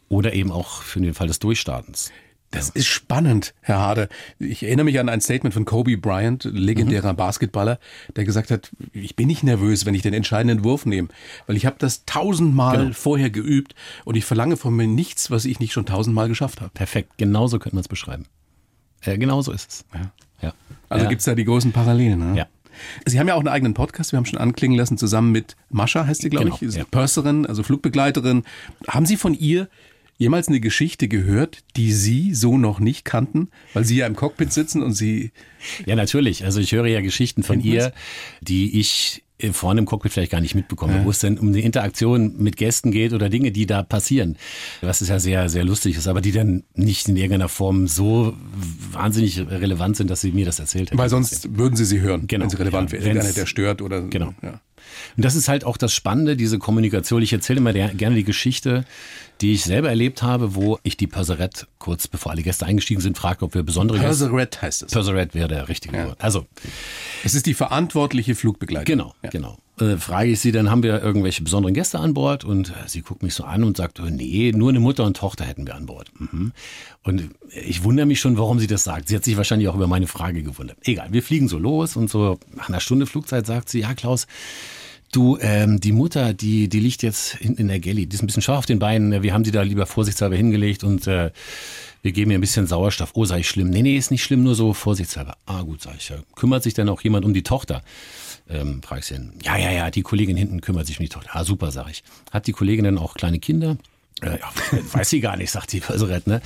[SPEAKER 2] oder eben auch für den Fall des Durchstartens.
[SPEAKER 3] Das ist spannend, Herr Hade. Ich erinnere mich an ein Statement von Kobe Bryant, legendärer mhm. Basketballer, der gesagt hat, ich bin nicht nervös, wenn ich den entscheidenden Wurf nehme, weil ich habe das tausendmal genau. vorher geübt und ich verlange von mir nichts, was ich nicht schon tausendmal geschafft habe.
[SPEAKER 2] Perfekt, genauso könnte man es beschreiben. Äh, genauso ist es.
[SPEAKER 3] Ja. ja. Also ja. gibt's da die großen Parallelen. Ne? Ja. Sie haben ja auch einen eigenen Podcast, wir haben schon anklingen lassen, zusammen mit Mascha, heißt sie, glaube genau, ich, ja. Purserin, also Flugbegleiterin. Haben Sie von ihr jemals eine Geschichte gehört, die Sie so noch nicht kannten, weil Sie ja im Cockpit sitzen und Sie.
[SPEAKER 2] Ja, natürlich. Also ich höre ja Geschichten von ihr, die ich vorne im Cockpit vielleicht gar nicht mitbekomme, ja. wo es denn um eine Interaktion mit Gästen geht oder Dinge, die da passieren. Was ist ja sehr, sehr lustig ist, aber die dann nicht in irgendeiner Form so wahnsinnig relevant sind, dass sie mir das erzählt
[SPEAKER 3] hätten. Weil sonst würden sie sie hören, genau. wenn sie relevant ja, wäre, wenn der stört oder.
[SPEAKER 2] Genau. Ja. Und das ist halt auch das Spannende, diese Kommunikation. Ich erzähle immer gerne die Geschichte, die ich selber erlebt habe, wo ich die Perserette kurz bevor alle Gäste eingestiegen sind, fragte, ob wir besondere
[SPEAKER 3] Perserette heißt es.
[SPEAKER 2] Perserette wäre der richtige ja. Wort. Also.
[SPEAKER 3] Es ist die verantwortliche Flugbegleitung.
[SPEAKER 2] Genau, ja. genau. Äh, frage ich sie, dann haben wir irgendwelche besonderen Gäste an Bord und äh, sie guckt mich so an und sagt, oh, nee, nur eine Mutter und Tochter hätten wir an Bord. Mhm. Und ich wundere mich schon, warum sie das sagt. Sie hat sich wahrscheinlich auch über meine Frage gewundert. Egal, wir fliegen so los und so nach einer Stunde Flugzeit sagt sie, ja Klaus, Du, ähm, die Mutter, die, die liegt jetzt hinten in der Galley. Die ist ein bisschen scharf auf den Beinen. Wir haben sie da lieber vorsichtshalber hingelegt und äh, wir geben ihr ein bisschen Sauerstoff. Oh, sei ich schlimm? Nee, nee, ist nicht schlimm, nur so vorsichtshalber. Ah, gut, sag ich. Ja. Kümmert sich denn auch jemand um die Tochter? Ähm, frag ich sie. Ja, ja, ja, die Kollegin hinten kümmert sich um die Tochter. Ah, super, sag ich. Hat die Kollegin dann auch kleine Kinder? Äh, ja, weiß sie gar nicht, sagt die Perserett, ne?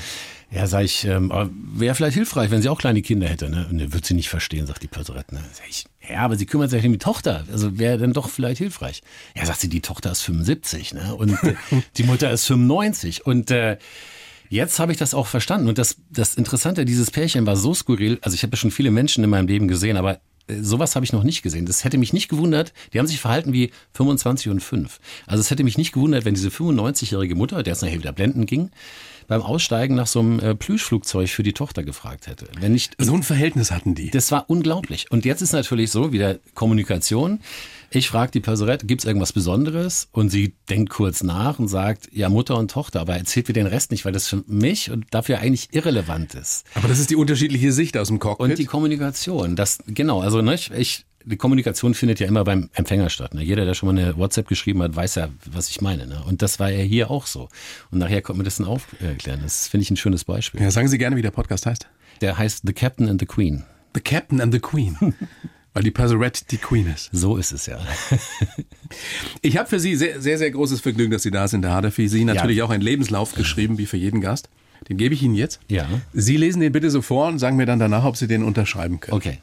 [SPEAKER 2] Ja, sag ich, ähm, wäre vielleicht hilfreich, wenn sie auch kleine Kinder hätte, ne? Und wird sie nicht verstehen, sagt die Perserett, ne? Sag ich, ja, aber sie kümmert sich um die Tochter, also wäre dann doch vielleicht hilfreich. Ja, sagt sie, die Tochter ist 75, ne? Und äh, die Mutter ist 95 und äh, Jetzt habe ich das auch verstanden. Und das, das Interessante, dieses Pärchen war so skurril. Also ich habe ja schon viele Menschen in meinem Leben gesehen, aber äh, sowas habe ich noch nicht gesehen. Das hätte mich nicht gewundert. Die haben sich verhalten wie 25 und 5. Also es hätte mich nicht gewundert, wenn diese 95-jährige Mutter, der es nachher wieder blenden ging, beim Aussteigen nach so einem äh, Plüschflugzeug für die Tochter gefragt hätte. Wenn nicht,
[SPEAKER 3] so ein Verhältnis hatten die.
[SPEAKER 2] Das war unglaublich. Und jetzt ist natürlich so, wieder Kommunikation. Ich frage die Perserette, gibt es irgendwas Besonderes? Und sie denkt kurz nach und sagt, ja, Mutter und Tochter, aber erzählt mir den Rest nicht, weil das für mich und dafür eigentlich irrelevant ist.
[SPEAKER 3] Aber das ist die unterschiedliche Sicht aus dem Cockpit.
[SPEAKER 2] Und die Kommunikation, das, genau, also, ne, ich, die Kommunikation findet ja immer beim Empfänger statt. Ne? Jeder, der schon mal eine WhatsApp geschrieben hat, weiß ja, was ich meine. Ne? Und das war ja hier auch so. Und nachher konnte man das dann aufklären. Das finde ich ein schönes Beispiel.
[SPEAKER 3] Ja, sagen Sie gerne, wie der Podcast heißt.
[SPEAKER 2] Der heißt The Captain and the Queen.
[SPEAKER 3] The Captain and the Queen. Weil die Perserette die Queen ist.
[SPEAKER 2] So ist es ja.
[SPEAKER 3] ich habe für Sie sehr, sehr, sehr großes Vergnügen, dass Sie da sind. Da hat er für Sie natürlich ja. auch einen Lebenslauf geschrieben, wie für jeden Gast. Den gebe ich Ihnen jetzt.
[SPEAKER 2] Ja.
[SPEAKER 3] Sie lesen den bitte so vor und sagen mir dann danach, ob Sie den unterschreiben können.
[SPEAKER 2] Okay.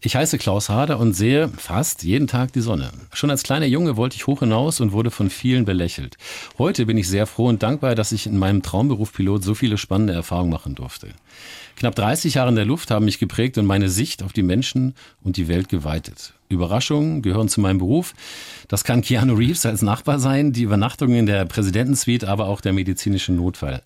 [SPEAKER 2] Ich heiße Klaus Harder und sehe fast jeden Tag die Sonne. Schon als kleiner Junge wollte ich hoch hinaus und wurde von vielen belächelt. Heute bin ich sehr froh und dankbar, dass ich in meinem Traumberuf Pilot so viele spannende Erfahrungen machen durfte. Knapp 30 Jahre in der Luft haben mich geprägt und meine Sicht auf die Menschen und die Welt geweitet. Überraschungen gehören zu meinem Beruf. Das kann Keanu Reeves als Nachbar sein, die Übernachtungen in der Präsidentensuite, aber auch der medizinische Notfall.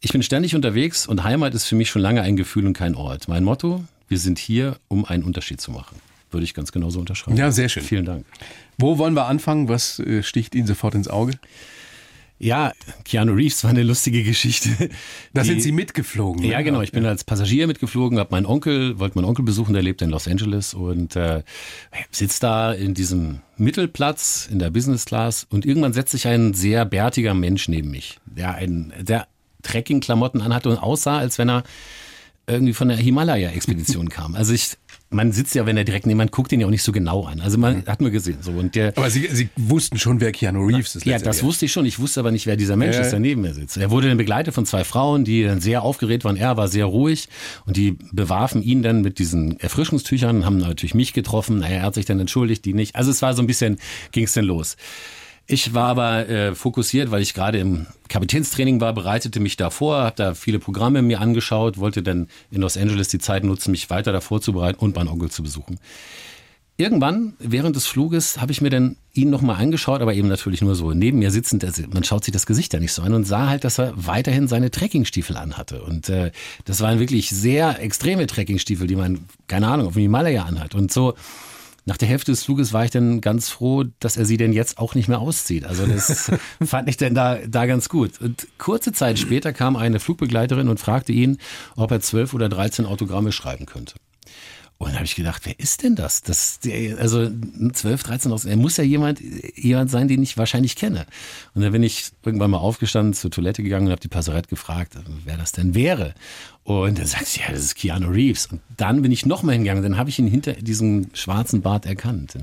[SPEAKER 2] Ich bin ständig unterwegs und Heimat ist für mich schon lange ein Gefühl und kein Ort. Mein Motto, wir sind hier, um einen Unterschied zu machen. Würde ich ganz genauso unterschreiben.
[SPEAKER 3] Ja, sehr schön.
[SPEAKER 2] Vielen Dank.
[SPEAKER 3] Wo wollen wir anfangen? Was äh, sticht Ihnen sofort ins Auge?
[SPEAKER 2] Ja, Keanu Reeves war eine lustige Geschichte.
[SPEAKER 3] Da sind Sie mitgeflogen.
[SPEAKER 2] Ja, ne? genau. Ich bin ja. als Passagier mitgeflogen, habe meinen Onkel, wollte meinen Onkel besuchen, der lebt in Los Angeles und äh, sitzt da in diesem Mittelplatz in der Business Class und irgendwann setzt sich ein sehr bärtiger Mensch neben mich, der ein, der Trekking-Klamotten anhatte und aussah, als wenn er irgendwie von der Himalaya-Expedition kam. Also ich, man sitzt ja, wenn er direkt neben, man guckt ihn ja auch nicht so genau an. Also man mhm. hat nur gesehen so und der.
[SPEAKER 3] Aber Sie, Sie wussten schon, wer Keanu Reeves ist.
[SPEAKER 2] Ja, das wusste ich schon. Ich wusste aber nicht, wer dieser Mensch ja. ist, der neben mir sitzt. Er wurde dann begleitet von zwei Frauen, die dann sehr aufgeregt waren. Er war sehr ruhig und die bewarfen ihn dann mit diesen Erfrischungstüchern, haben natürlich mich getroffen. Naja, er hat sich dann entschuldigt, die nicht. Also es war so ein bisschen, ging es denn los. Ich war aber äh, fokussiert, weil ich gerade im Kapitänstraining war, bereitete mich davor, habe da viele Programme mir angeschaut, wollte dann in Los Angeles die Zeit nutzen, mich weiter davor zu bereiten und meinen Onkel zu besuchen. Irgendwann während des Fluges habe ich mir dann ihn nochmal angeschaut, aber eben natürlich nur so neben mir sitzend. Also man schaut sich das Gesicht ja nicht so an und sah halt, dass er weiterhin seine Trekkingstiefel anhatte. Und äh, das waren wirklich sehr extreme Trekkingstiefel, die man, keine Ahnung, auf dem Himalaya anhat. Und so nach der Hälfte des Fluges war ich dann ganz froh, dass er sie denn jetzt auch nicht mehr auszieht. Also das fand ich dann da, da ganz gut. Und kurze Zeit später kam eine Flugbegleiterin und fragte ihn, ob er zwölf oder dreizehn Autogramme schreiben könnte. Und dann habe ich gedacht, wer ist denn das? das also 12, 13 aus, er muss ja jemand, jemand sein, den ich wahrscheinlich kenne. Und dann bin ich irgendwann mal aufgestanden, zur Toilette gegangen und habe die Passerette gefragt, wer das denn wäre. Und dann sagt sie, ja, das ist Keanu Reeves. Und dann bin ich nochmal hingegangen, dann habe ich ihn hinter diesem schwarzen Bart erkannt.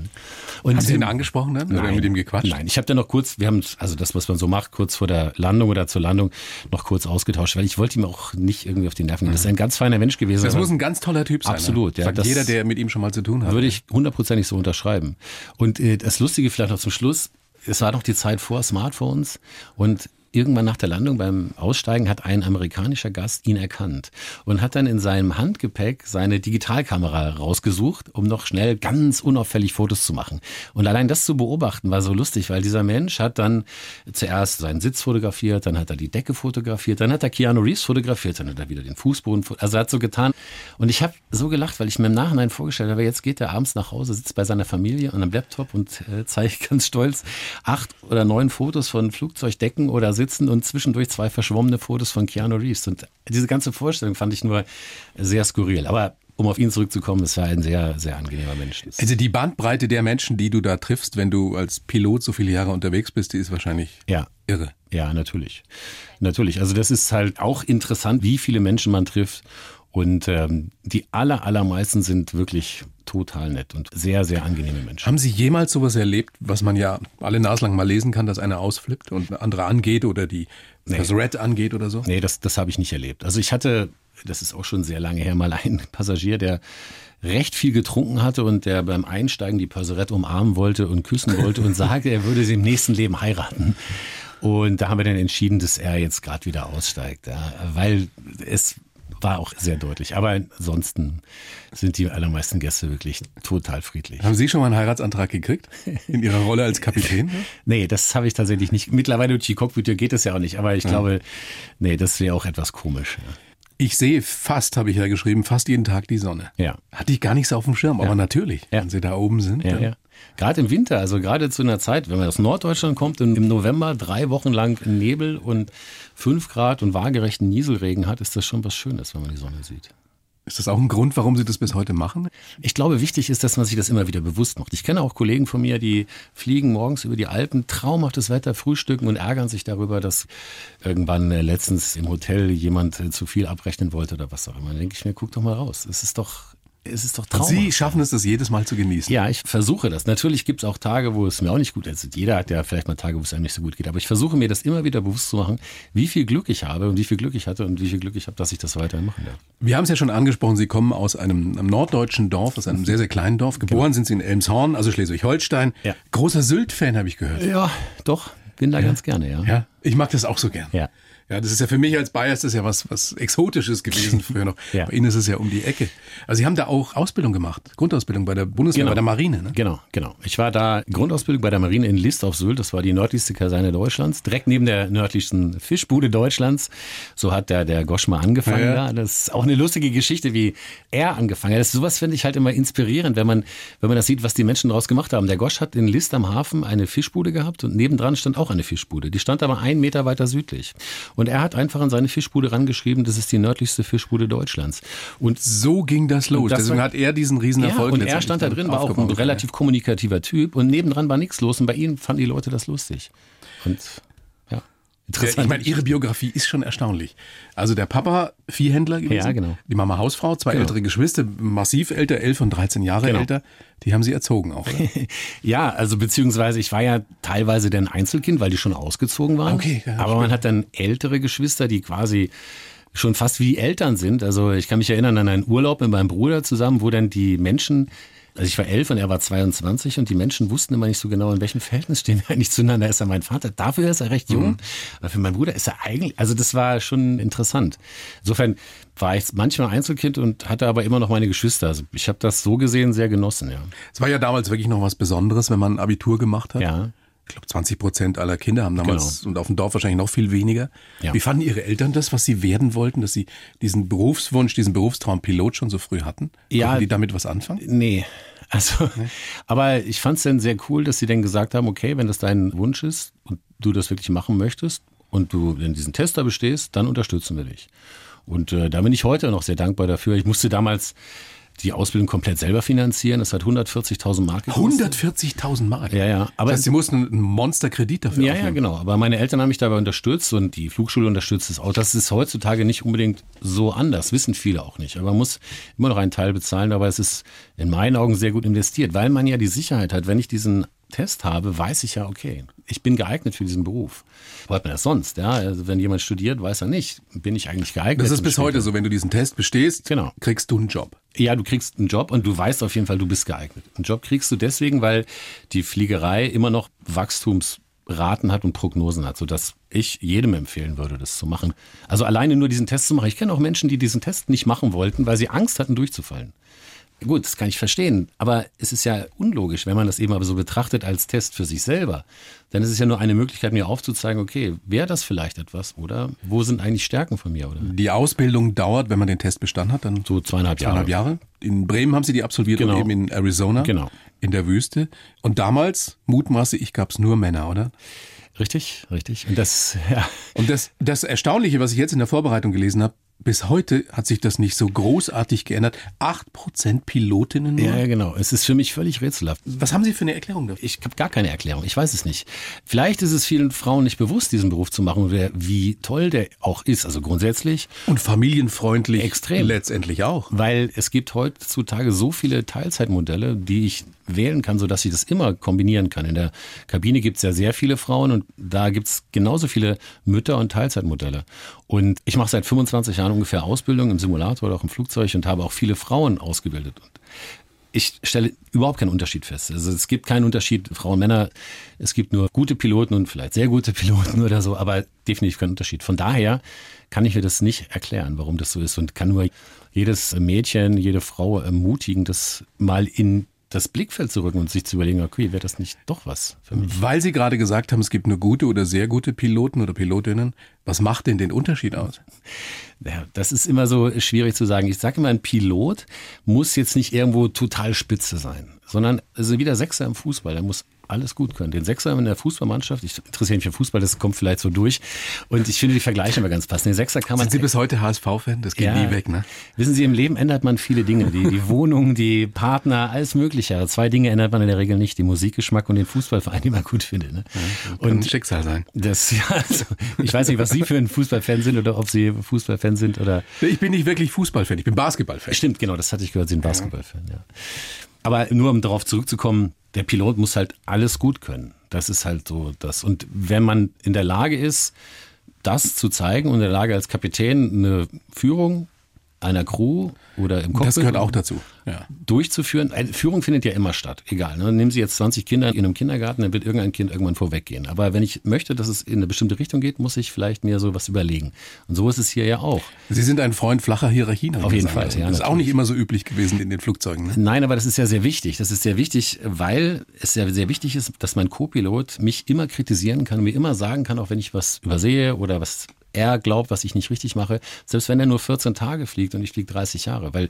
[SPEAKER 3] Und Hast du ihn angesprochen dann? Nein, oder mit ihm gequatscht?
[SPEAKER 2] Nein, ich habe dann noch kurz, wir haben, also das, was man so macht, kurz vor der Landung oder zur Landung, noch kurz ausgetauscht, weil ich wollte ihm auch nicht irgendwie auf die Nerven gehen. Das ist ein ganz feiner Mensch gewesen.
[SPEAKER 3] Das muss ein ganz toller Typ sein.
[SPEAKER 2] Ne? Absolut,
[SPEAKER 3] ne? ja. Das jeder, der mit ihm schon mal zu tun hat.
[SPEAKER 2] Würde ich hundertprozentig so unterschreiben. Und äh, das Lustige vielleicht noch zum Schluss, es war noch die Zeit vor Smartphones und irgendwann nach der Landung beim Aussteigen hat ein amerikanischer Gast ihn erkannt und hat dann in seinem Handgepäck seine Digitalkamera rausgesucht, um noch schnell ganz unauffällig Fotos zu machen. Und allein das zu beobachten war so lustig, weil dieser Mensch hat dann zuerst seinen Sitz fotografiert, dann hat er die Decke fotografiert, dann hat er Keanu Reeves fotografiert, dann hat er wieder den Fußboden, also er hat so getan. Und ich habe so gelacht, weil ich mir im Nachhinein vorgestellt habe, jetzt geht er abends nach Hause, sitzt bei seiner Familie an einem Laptop und äh, zeigt ganz stolz acht oder neun Fotos von Flugzeugdecken oder Sitz sitzen und zwischendurch zwei verschwommene Fotos von Keanu Reeves. Und diese ganze Vorstellung fand ich nur sehr skurril. Aber um auf ihn zurückzukommen, es war ein sehr, sehr angenehmer Mensch.
[SPEAKER 3] Also die Bandbreite der Menschen, die du da triffst, wenn du als Pilot so viele Jahre unterwegs bist, die ist wahrscheinlich
[SPEAKER 2] ja.
[SPEAKER 3] irre.
[SPEAKER 2] Ja, natürlich. Natürlich. Also das ist halt auch interessant, wie viele Menschen man trifft. Und ähm, die aller, allermeisten sind wirklich total nett und sehr, sehr angenehme Menschen.
[SPEAKER 3] Haben Sie jemals sowas erlebt, was man ja alle naslang mal lesen kann, dass einer ausflippt und andere angeht oder die nee. das Red angeht oder so?
[SPEAKER 2] Nee, das, das habe ich nicht erlebt. Also ich hatte, das ist auch schon sehr lange her, mal einen Passagier, der recht viel getrunken hatte und der beim Einsteigen die Passerette umarmen wollte und küssen wollte und sagte, er würde sie im nächsten Leben heiraten. Und da haben wir dann entschieden, dass er jetzt gerade wieder aussteigt, ja, weil es war auch sehr deutlich. Aber ansonsten sind die allermeisten Gäste wirklich total friedlich.
[SPEAKER 3] Haben Sie schon mal einen Heiratsantrag gekriegt? In Ihrer Rolle als Kapitän?
[SPEAKER 2] nee, das habe ich tatsächlich nicht. Mittlerweile durch die Cockpit geht das ja auch nicht. Aber ich ja. glaube, nee, das wäre auch etwas komisch. Ja.
[SPEAKER 3] Ich sehe fast, habe ich ja geschrieben, fast jeden Tag die Sonne.
[SPEAKER 2] Ja.
[SPEAKER 3] Hatte ich gar nicht so auf dem Schirm, aber natürlich, ja. wenn Sie da oben sind.
[SPEAKER 2] Ja, ja. Gerade im Winter, also gerade zu einer Zeit, wenn man aus Norddeutschland kommt und im November drei Wochen lang Nebel und fünf Grad und waagerechten Nieselregen hat, ist das schon was Schönes, wenn man die Sonne sieht.
[SPEAKER 3] Ist das auch ein Grund, warum Sie das bis heute machen?
[SPEAKER 2] Ich glaube, wichtig ist, dass man sich das immer wieder bewusst macht. Ich kenne auch Kollegen von mir, die fliegen morgens über die Alpen, traumhaftes Wetter, frühstücken und ärgern sich darüber, dass irgendwann äh, letztens im Hotel jemand äh, zu viel abrechnen wollte oder was auch immer. Dann denke ich mir, guck doch mal raus. Es ist doch es ist doch traurig.
[SPEAKER 3] Sie schaffen es, das jedes Mal zu genießen.
[SPEAKER 2] Ja, ich versuche das. Natürlich gibt es auch Tage, wo es mir auch nicht gut geht. Jeder hat ja vielleicht mal Tage, wo es einem nicht so gut geht. Aber ich versuche mir das immer wieder bewusst zu machen, wie viel Glück ich habe und wie viel Glück ich hatte und wie viel Glück ich habe, dass ich das weiterhin machen darf.
[SPEAKER 3] Wir haben es ja schon angesprochen, Sie kommen aus einem, norddeutschen Dorf, aus einem sehr, sehr kleinen Dorf. Geboren genau. sind Sie in Elmshorn, also Schleswig-Holstein. Ja. Großer Sylt-Fan, habe ich gehört.
[SPEAKER 2] Ja, doch. Bin da ja. ganz gerne, ja.
[SPEAKER 3] Ja, ich mag das auch so gern.
[SPEAKER 2] Ja.
[SPEAKER 3] Ja, das ist ja für mich als Bayer ist das ja was, was Exotisches gewesen früher noch. ja. Bei Ihnen ist es ja um die Ecke. Also Sie haben da auch Ausbildung gemacht, Grundausbildung bei der Bundeswehr,
[SPEAKER 2] genau.
[SPEAKER 3] bei der Marine, ne?
[SPEAKER 2] Genau, genau. Ich war da Grundausbildung bei der Marine in List auf Sylt. Das war die nördlichste Kaserne Deutschlands, direkt neben der nördlichsten Fischbude Deutschlands. So hat der, der Gosch mal angefangen. Ja, ja. Das ist auch eine lustige Geschichte, wie er angefangen hat. Das, sowas finde ich halt immer inspirierend, wenn man, wenn man das sieht, was die Menschen daraus gemacht haben. Der Gosch hat in List am Hafen eine Fischbude gehabt und nebendran stand auch eine Fischbude. Die stand aber einen Meter weiter südlich. Und er hat einfach an seine Fischbude rangeschrieben, das ist die nördlichste Fischbude Deutschlands.
[SPEAKER 3] Und so ging das los. Das Deswegen hat er diesen Riesenerfolg.
[SPEAKER 2] Ja, und er stand da drin, war auch ein relativ kommunikativer Typ und nebendran war nichts los und bei ihm fanden die Leute das lustig. Und ja.
[SPEAKER 3] Interessant. Ich meine, Ihre Biografie ist schon erstaunlich. Also der Papa Viehhändler gewesen,
[SPEAKER 2] ja, genau.
[SPEAKER 3] die Mama Hausfrau, zwei genau. ältere Geschwister, massiv älter, elf und 13 Jahre genau. älter. Die haben Sie erzogen auch,
[SPEAKER 2] ja, also beziehungsweise ich war ja teilweise dann Einzelkind, weil die schon ausgezogen waren.
[SPEAKER 3] Okay.
[SPEAKER 2] Ja, Aber man hat dann ältere Geschwister, die quasi schon fast wie Eltern sind. Also ich kann mich erinnern an einen Urlaub mit meinem Bruder zusammen, wo dann die Menschen also ich war elf und er war 22 und die Menschen wussten immer nicht so genau, in welchem Verhältnis stehen wir eigentlich zueinander. Ist er mein Vater? Dafür ist er recht jung. Mhm. Aber für meinen Bruder ist er eigentlich, also das war schon interessant. Insofern war ich manchmal Einzelkind und hatte aber immer noch meine Geschwister. Also ich habe das so gesehen sehr genossen, ja.
[SPEAKER 3] Es war ja damals wirklich noch was Besonderes, wenn man ein Abitur gemacht hat.
[SPEAKER 2] Ja.
[SPEAKER 3] Ich glaube, 20 Prozent aller Kinder haben damals genau. und auf dem Dorf wahrscheinlich noch viel weniger. Ja. Wie fanden Ihre Eltern das, was Sie werden wollten, dass Sie diesen Berufswunsch, diesen Berufstraum Pilot schon so früh hatten?
[SPEAKER 2] Ja.
[SPEAKER 3] Konnten die damit was anfangen?
[SPEAKER 2] Nee. Also, nee. aber ich fand es dann sehr cool, dass Sie dann gesagt haben, okay, wenn das dein Wunsch ist und du das wirklich machen möchtest und du in diesen Tester bestehst, dann unterstützen wir dich. Und äh, da bin ich heute noch sehr dankbar dafür. Ich musste damals die Ausbildung komplett selber finanzieren. Das hat 140.000 Mark
[SPEAKER 3] gekostet. 140.000 Mark?
[SPEAKER 2] Ja, ja.
[SPEAKER 3] Aber das heißt, Sie mussten einen Monsterkredit dafür
[SPEAKER 2] Ja,
[SPEAKER 3] aufnehmen.
[SPEAKER 2] ja, genau. Aber meine Eltern haben mich dabei unterstützt und die Flugschule unterstützt es auch. Das ist heutzutage nicht unbedingt so anders, wissen viele auch nicht. Aber man muss immer noch einen Teil bezahlen, aber es ist in meinen Augen sehr gut investiert, weil man ja die Sicherheit hat, wenn ich diesen Test habe, weiß ich ja, okay, ich bin geeignet für diesen Beruf. Wo hat man das sonst? Ja, also wenn jemand studiert, weiß er nicht, bin ich eigentlich geeignet.
[SPEAKER 3] Das ist bis heute so, wenn du diesen Test bestehst, genau. kriegst du einen Job.
[SPEAKER 2] Ja, du kriegst einen Job und du weißt auf jeden Fall, du bist geeignet. Einen Job kriegst du deswegen, weil die Fliegerei immer noch Wachstumsraten hat und Prognosen hat, sodass ich jedem empfehlen würde, das zu machen. Also alleine nur diesen Test zu machen. Ich kenne auch Menschen, die diesen Test nicht machen wollten, weil sie Angst hatten, durchzufallen. Gut, das kann ich verstehen, aber es ist ja unlogisch, wenn man das eben aber so betrachtet als Test für sich selber. Dann ist es ja nur eine Möglichkeit, mir aufzuzeigen, okay, wäre das vielleicht etwas oder wo sind eigentlich Stärken von mir? Oder?
[SPEAKER 3] Die Ausbildung dauert, wenn man den Test bestanden hat, dann
[SPEAKER 2] so zweieinhalb,
[SPEAKER 3] zweieinhalb Jahre. Jahre. In Bremen haben Sie die absolviert genau. und eben in Arizona,
[SPEAKER 2] genau.
[SPEAKER 3] in der Wüste. Und damals, mutmaße ich, gab es nur Männer, oder?
[SPEAKER 2] Richtig, richtig. Und das, ja.
[SPEAKER 3] Und das, das Erstaunliche, was ich jetzt in der Vorbereitung gelesen habe, bis heute hat sich das nicht so großartig geändert. Acht Prozent Pilotinnen nur?
[SPEAKER 2] Ja, genau. Es ist für mich völlig rätselhaft.
[SPEAKER 3] Was haben Sie für eine Erklärung dafür?
[SPEAKER 2] Ich habe gar keine Erklärung. Ich weiß es nicht. Vielleicht ist es vielen Frauen nicht bewusst, diesen Beruf zu machen, wie toll der auch ist. Also grundsätzlich.
[SPEAKER 3] Und familienfreundlich.
[SPEAKER 2] Extrem.
[SPEAKER 3] Letztendlich auch.
[SPEAKER 2] Weil es gibt heutzutage so viele Teilzeitmodelle, die ich wählen kann, sodass ich das immer kombinieren kann. In der Kabine gibt es ja sehr viele Frauen und da gibt es genauso viele Mütter- und Teilzeitmodelle. Und ich mache seit 25 Jahren ungefähr Ausbildung im Simulator oder auch im Flugzeug und habe auch viele Frauen ausgebildet. Und ich stelle überhaupt keinen Unterschied fest. Also es gibt keinen Unterschied Frauen, Männer. Es gibt nur gute Piloten und vielleicht sehr gute Piloten oder so, aber definitiv keinen Unterschied. Von daher kann ich mir das nicht erklären, warum das so ist und kann nur jedes Mädchen, jede Frau ermutigen, das mal in das Blickfeld zu rücken und sich zu überlegen, okay, wäre das nicht doch was für mich?
[SPEAKER 3] Weil Sie gerade gesagt haben, es gibt nur gute oder sehr gute Piloten oder Pilotinnen. Was macht denn den Unterschied aus?
[SPEAKER 2] Ja, das ist immer so schwierig zu sagen. Ich sage immer, ein Pilot muss jetzt nicht irgendwo total spitze sein, sondern also wie der Sechser im Fußball, der muss alles gut können. Den Sechser in der Fußballmannschaft, ich interessiere mich für Fußball, das kommt vielleicht so durch. Und ich finde die Vergleiche immer ganz passend. Den Sechser kann man.
[SPEAKER 3] Sind Sie bis heute HSV-Fan? Das geht ja, nie weg, ne?
[SPEAKER 2] Wissen Sie, im Leben ändert man viele Dinge. Die, die Wohnung, die Partner, alles Mögliche. Zwei Dinge ändert man in der Regel nicht. Die Musikgeschmack und den Fußballverein, den man gut findet. Ne?
[SPEAKER 3] Ja, kann und Schicksal sein.
[SPEAKER 2] Das, ja, also, ich weiß nicht, was Sie für ein Fußballfan sind oder ob Sie Fußballfan sind oder.
[SPEAKER 3] Ich bin nicht wirklich Fußballfan, ich bin Basketballfan.
[SPEAKER 2] Stimmt, genau, das hatte ich gehört, Sie sind Basketballfan, ja. Aber nur um darauf zurückzukommen, der Pilot muss halt alles gut können. Das ist halt so das. Und wenn man in der Lage ist, das zu zeigen und in der Lage als Kapitän eine Führung einer Crew oder im Cockpit.
[SPEAKER 3] Das gehört auch dazu. Ja.
[SPEAKER 2] Durchzuführen. Führung findet ja immer statt. Egal. Ne? Nehmen Sie jetzt 20 Kinder in einem Kindergarten, dann wird irgendein Kind irgendwann vorweggehen. Aber wenn ich möchte, dass es in eine bestimmte Richtung geht, muss ich vielleicht mir so was überlegen. Und so ist es hier ja auch.
[SPEAKER 3] Sie sind ein Freund flacher Hierarchien.
[SPEAKER 2] Auf jeden Fall.
[SPEAKER 3] Ja, das ist natürlich. auch nicht immer so üblich gewesen in den Flugzeugen. Ne?
[SPEAKER 2] Nein, aber das ist ja sehr wichtig. Das ist sehr wichtig, weil es ja sehr wichtig ist, dass mein Co-Pilot mich immer kritisieren kann, mir immer sagen kann, auch wenn ich was übersehe oder was er glaubt, was ich nicht richtig mache, selbst wenn er nur 14 Tage fliegt und ich fliege 30 Jahre, weil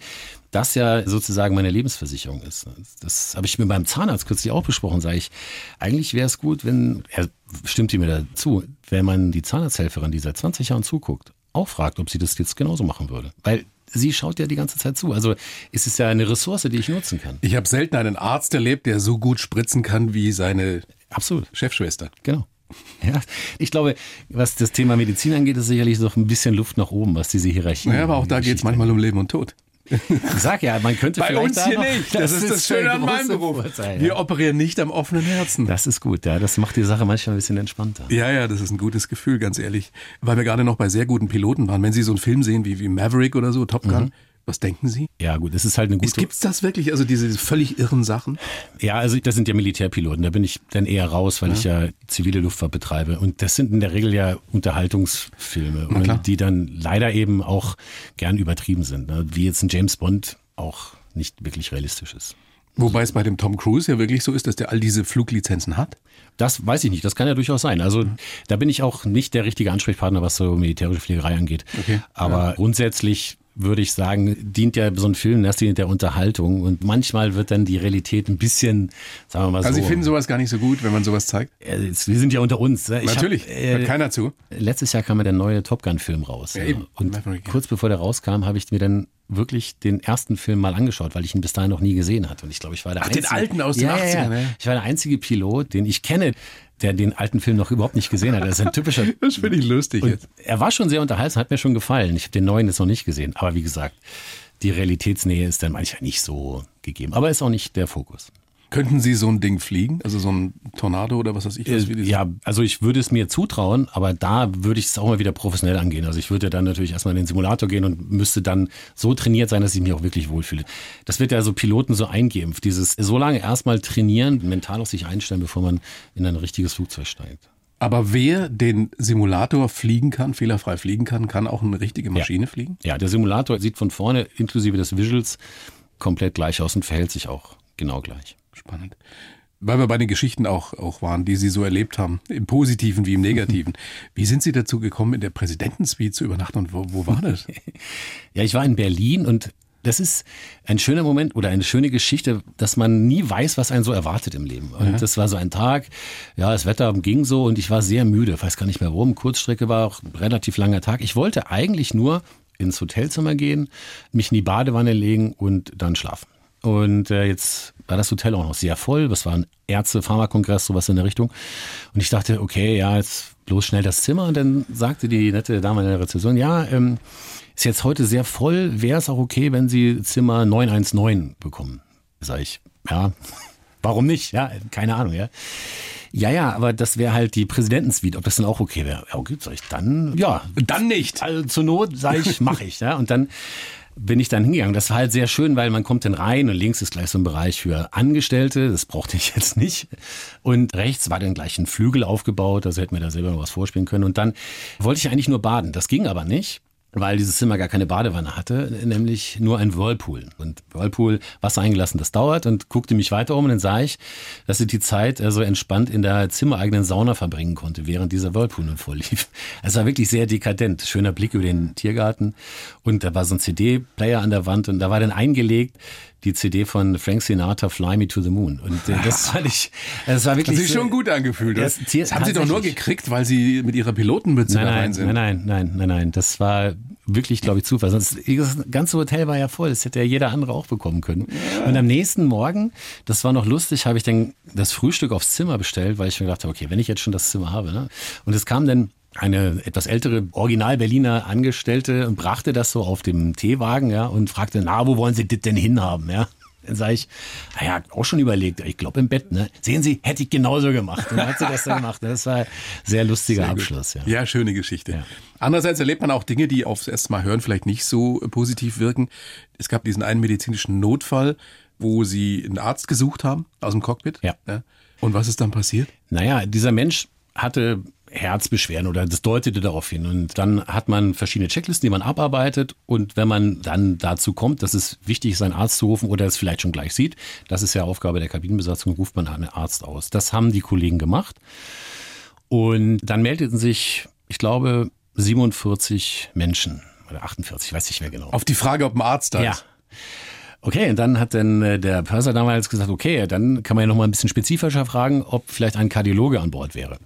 [SPEAKER 2] das ja sozusagen meine Lebensversicherung ist. Das habe ich mit meinem Zahnarzt kürzlich auch besprochen, sage ich, eigentlich wäre es gut, wenn, er stimmt mir dazu, wenn man die Zahnarzthelferin, die seit 20 Jahren zuguckt, auch fragt, ob sie das jetzt genauso machen würde. Weil sie schaut ja die ganze Zeit zu. Also ist es ja eine Ressource, die ich nutzen kann.
[SPEAKER 3] Ich habe selten einen Arzt erlebt, der so gut spritzen kann wie seine
[SPEAKER 2] Absolut.
[SPEAKER 3] Chefschwester.
[SPEAKER 2] Genau. Ja, ich glaube, was das Thema Medizin angeht, ist sicherlich noch ein bisschen Luft nach oben, was diese Hierarchie.
[SPEAKER 3] Ja, aber auch da geht es manchmal um Leben und Tod.
[SPEAKER 2] Ich sag ja, man könnte
[SPEAKER 3] Bei
[SPEAKER 2] vielleicht
[SPEAKER 3] uns hier
[SPEAKER 2] noch,
[SPEAKER 3] nicht. Das, ist das Schöne an meinem Beruf.
[SPEAKER 2] Vorteil,
[SPEAKER 3] Wir
[SPEAKER 2] ja.
[SPEAKER 3] operieren nicht am offenen Herzen.
[SPEAKER 2] Das ist gut, ja. Das macht die Sache manchmal ein bisschen entspannter.
[SPEAKER 3] Ja, ja, das ist ein gutes Gefühl, ganz ehrlich. Weil wir gerade noch bei sehr guten Piloten waren. Wenn Sie so einen Film sehen wie, wie Maverick oder so, Top Gun, was denken Sie?
[SPEAKER 2] Ja, gut, es ist halt eine gute.
[SPEAKER 3] Gibt es das wirklich? Also diese völlig irren Sachen?
[SPEAKER 2] Ja, also das sind ja Militärpiloten. Da bin ich dann eher raus, weil ich ja zivile Luftfahrt betreibe. Und das sind in der Regel ja Unterhaltungsfilme, und die dann leider eben auch gern übertrieben sind. Ne? Wie jetzt ein James Bond auch nicht wirklich realistisch ist.
[SPEAKER 3] Wobei es bei dem Tom Cruise ja wirklich so ist, dass der all diese Fluglizenzen hat.
[SPEAKER 2] Das weiß ich nicht, das kann ja durchaus sein. Also da bin ich auch nicht der richtige Ansprechpartner, was so militärische Fliegerei angeht.
[SPEAKER 3] Okay.
[SPEAKER 2] Aber grundsätzlich würde ich sagen, dient ja so ein Film erster Linie der Unterhaltung und manchmal wird dann die Realität ein bisschen, sagen wir mal so.
[SPEAKER 3] Also Sie finden sowas gar nicht so gut, wenn man sowas zeigt?
[SPEAKER 2] Jetzt- wir sind ja unter uns. ne? Ich
[SPEAKER 3] Natürlich,
[SPEAKER 2] Hab, äh,
[SPEAKER 3] hört keiner zu.
[SPEAKER 2] Letztes Jahr kam ja der neue Top Gun-Film raus.
[SPEAKER 3] Ja, eben.
[SPEAKER 2] Und kurz bevor der rauskam, habe ich mir dann wirklich den ersten Film mal angeschaut, weil ich ihn bis dahin noch nie gesehen hatte. Und ich glaube, ich war der
[SPEAKER 3] Ach, den
[SPEAKER 2] einzige.
[SPEAKER 3] alten aus den
[SPEAKER 2] ja,
[SPEAKER 3] 80ern,
[SPEAKER 2] Ja,
[SPEAKER 3] ne?
[SPEAKER 2] ja. Ich war der einzige Pilot, den ich kenne, der den alten Film noch überhaupt nicht gesehen hat. Das ist ein typischer.
[SPEAKER 3] Das finde ich lustig
[SPEAKER 2] Und
[SPEAKER 3] jetzt.
[SPEAKER 2] er war schon sehr unterhaltsam, hat mir schon gefallen. Ich habe den neuen jetzt noch nicht gesehen. Aber wie gesagt, die Realitätsnähe ist dann manchmal nicht so gegeben. Aber ist auch nicht der Fokus.
[SPEAKER 3] Könnten Sie so ein Ding fliegen? Also so ein Tornado oder was weiß ich? Was,
[SPEAKER 2] Äh, Ja, also ich würde es mir zutrauen, aber da würde ich es auch mal wieder professionell angehen. Also ich würde dann natürlich erstmal in den Simulator gehen und müsste dann so trainiert sein, dass ich mich auch wirklich wohlfühle. Das wird ja so Piloten so eingeimpft. Dieses so lange erstmal trainieren, mental auf sich einstellen, bevor man in ein richtiges Flugzeug steigt.
[SPEAKER 3] Aber wer den Simulator fliegen kann, fehlerfrei fliegen kann, kann auch eine richtige Maschine fliegen?
[SPEAKER 2] Ja, der Simulator sieht von vorne inklusive des Visuals komplett gleich aus und verhält sich auch genau gleich.
[SPEAKER 3] Spannend. Weil wir bei den Geschichten auch, auch waren, die Sie so erlebt haben, im Positiven wie im Negativen. Wie sind Sie dazu gekommen, in der Präsidentensuite zu übernachten und wo, wo war das?
[SPEAKER 2] Ja, ich war in Berlin und das ist ein schöner Moment oder eine schöne Geschichte, dass man nie weiß, was einen so erwartet im Leben. Und das war so ein Tag, ja, das Wetter ging so und ich war sehr müde, weiß gar nicht mehr warum. Kurzstrecke war auch ein relativ langer Tag. Ich wollte eigentlich nur ins Hotelzimmer gehen, mich in die Badewanne legen und dann schlafen. Und äh, jetzt war das Hotel auch noch sehr voll. Das war ein Ärzte-Pharmakongress, sowas in der Richtung. Und ich dachte, okay, ja, jetzt bloß schnell das Zimmer. Und dann sagte die nette Dame in der Rezession, ja, ähm, ist jetzt heute sehr voll. Wäre es auch okay, wenn Sie Zimmer 919 bekommen? Sag ich, ja, warum nicht? Ja, keine Ahnung, ja. Ja, ja, aber das wäre halt die Präsidentensuite, ob das dann auch okay wäre. Ja, okay, sag ich, dann, ja.
[SPEAKER 3] Dann nicht.
[SPEAKER 2] Also zur Not, sage ich, mache ich. Ja. Und dann bin ich dann hingegangen. Das war halt sehr schön, weil man kommt dann rein und links ist gleich so ein Bereich für Angestellte. Das brauchte ich jetzt nicht. Und rechts war dann gleich ein Flügel aufgebaut. Also hätte mir da selber noch was vorspielen können. Und dann wollte ich eigentlich nur baden. Das ging aber nicht. Weil dieses Zimmer gar keine Badewanne hatte, nämlich nur ein Whirlpool. Und Whirlpool, Wasser eingelassen, das dauert und guckte mich weiter um und dann sah ich, dass ich die Zeit äh, so entspannt in der zimmereigenen Sauna verbringen konnte, während dieser Whirlpool nun vorlief. Es war wirklich sehr dekadent. Schöner Blick über den Tiergarten und da war so ein CD-Player an der Wand und da war dann eingelegt die CD von Frank Sinatra, Fly Me to the Moon. Und äh, das fand ich, das war wirklich.
[SPEAKER 3] Hat sich schon gut angefühlt.
[SPEAKER 2] Das-
[SPEAKER 3] Das, das haben Sie doch nur gekriegt, weil Sie mit Ihrer Pilotenmütze
[SPEAKER 2] Nein,
[SPEAKER 3] da rein
[SPEAKER 2] nein,
[SPEAKER 3] sind.
[SPEAKER 2] nein, nein, nein, nein, nein. Das war wirklich, glaube ich, Zufall. Sonst, das ganze Hotel war ja voll. Das hätte ja jeder andere auch bekommen können. Und am nächsten Morgen, das war noch lustig, habe ich dann das Frühstück aufs Zimmer bestellt, weil ich mir gedacht habe, okay, wenn ich jetzt schon das Zimmer habe. Ne? Und es kam dann eine etwas ältere Original-Berliner Angestellte und brachte das so auf dem Teewagen ja, und fragte, na, wo wollen Sie das denn hinhaben? Ja? Dann sage ich, naja, auch schon überlegt, ich glaube im Bett. Ne? Sehen Sie, hätte ich genauso gemacht. Und dann hat sie das dann gemacht. Das war ein sehr lustiger
[SPEAKER 3] Sehr.
[SPEAKER 2] Abschluss. Ja.
[SPEAKER 3] Ja, schöne Geschichte.
[SPEAKER 2] Ja.
[SPEAKER 3] Andererseits erlebt man auch Dinge, die aufs erste Mal hören vielleicht nicht so positiv wirken. Es gab diesen einen medizinischen Notfall, wo sie einen Arzt gesucht haben aus dem Cockpit.
[SPEAKER 2] Ja.
[SPEAKER 3] Und was ist dann passiert?
[SPEAKER 2] Naja, dieser Mensch hatte Herzbeschwerden oder das deutete darauf hin. Und dann hat man verschiedene Checklisten, die man abarbeitet. Und wenn man dann dazu kommt, dass es wichtig ist, einen Arzt zu rufen oder es vielleicht schon gleich sieht, das ist ja Aufgabe der Kabinenbesatzung, ruft man einen Arzt aus. Das haben die Kollegen gemacht. Und dann meldeten sich, ich glaube, 47 Menschen oder 48, ich weiß nicht mehr genau.
[SPEAKER 3] Auf die Frage, ob ein Arzt da
[SPEAKER 2] Ja.
[SPEAKER 3] ist.
[SPEAKER 2] Okay, und dann hat dann äh, der Purser damals gesagt, okay, dann kann man ja noch mal ein bisschen spezifischer fragen, ob vielleicht ein Kardiologe an Bord wäre.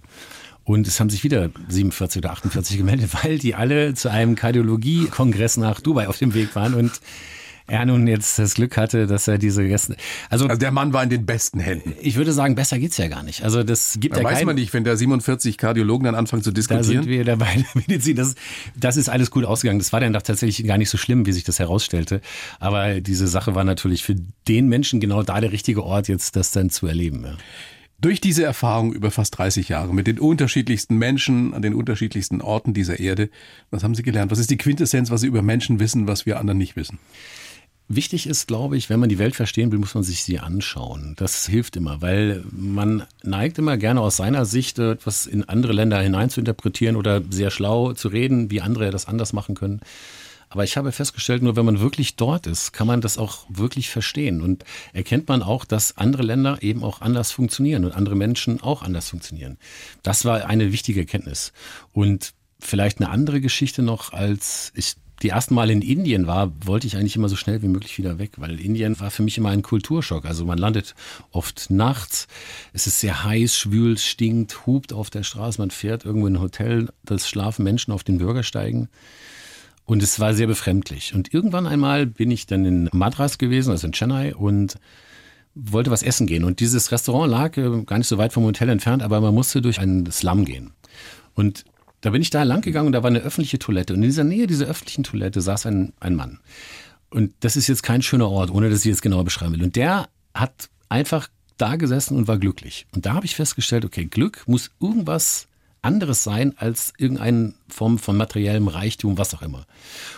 [SPEAKER 2] Und es haben sich wieder 47 oder 48 gemeldet, weil die alle zu einem Kardiologie-Kongress nach Dubai auf dem Weg waren. Und er nun jetzt das Glück hatte, dass er diese Gäste.
[SPEAKER 3] Also, also der Mann war in den besten Händen.
[SPEAKER 2] Ich würde sagen, besser geht's ja gar nicht. Also das gibt
[SPEAKER 3] da
[SPEAKER 2] ja
[SPEAKER 3] weiß
[SPEAKER 2] kein,
[SPEAKER 3] man nicht, wenn da 47 Kardiologen dann anfangen zu
[SPEAKER 2] Da
[SPEAKER 3] diskutieren.
[SPEAKER 2] sind wir dabei der Medizin. Das, das ist alles gut ausgegangen. Das war dann doch tatsächlich gar nicht so schlimm, wie sich das herausstellte. Aber diese Sache war natürlich für den Menschen genau da der richtige Ort, jetzt das dann zu erleben. Ja.
[SPEAKER 3] Durch diese Erfahrung über fast 30 Jahre mit den unterschiedlichsten Menschen an den unterschiedlichsten Orten dieser Erde, was haben Sie gelernt? Was ist die Quintessenz, was Sie über Menschen wissen, was wir anderen nicht wissen?
[SPEAKER 2] Wichtig ist, glaube ich, wenn man die Welt verstehen will, muss man sich sie anschauen. Das hilft immer, weil man neigt immer gerne aus seiner Sicht etwas in andere Länder hinein zu interpretieren oder sehr schlau zu reden, wie andere das anders machen können. Aber ich habe festgestellt, nur wenn man wirklich dort ist, kann man das auch wirklich verstehen. Und erkennt man auch, dass andere Länder eben auch anders funktionieren und andere Menschen auch anders funktionieren. Das war eine wichtige Erkenntnis. Und vielleicht eine andere Geschichte noch, als ich die ersten Mal in Indien war, wollte ich eigentlich immer so schnell wie möglich wieder weg, weil Indien war für mich immer ein Kulturschock. Also man landet oft nachts, es ist sehr heiß, schwül, stinkt, hupt auf der Straße, man fährt irgendwo in ein Hotel, da schlafen Menschen auf den Bürgersteigen. Und es war sehr befremdlich. Und irgendwann einmal bin ich dann in Madras gewesen, also in Chennai, und wollte was essen gehen. Und dieses Restaurant lag äh, gar nicht so weit vom Hotel entfernt, aber man musste durch einen Slum gehen. Und da bin ich da lang gegangen und da war eine öffentliche Toilette. Und in dieser Nähe dieser öffentlichen Toilette saß ein, ein Mann. Und das ist jetzt kein schöner Ort, ohne dass ich jetzt genauer beschreiben will. Und der hat einfach da gesessen und war glücklich. Und da habe ich festgestellt, okay, Glück muss irgendwas anderes sein als irgendeine Form von materiellem Reichtum, was auch immer.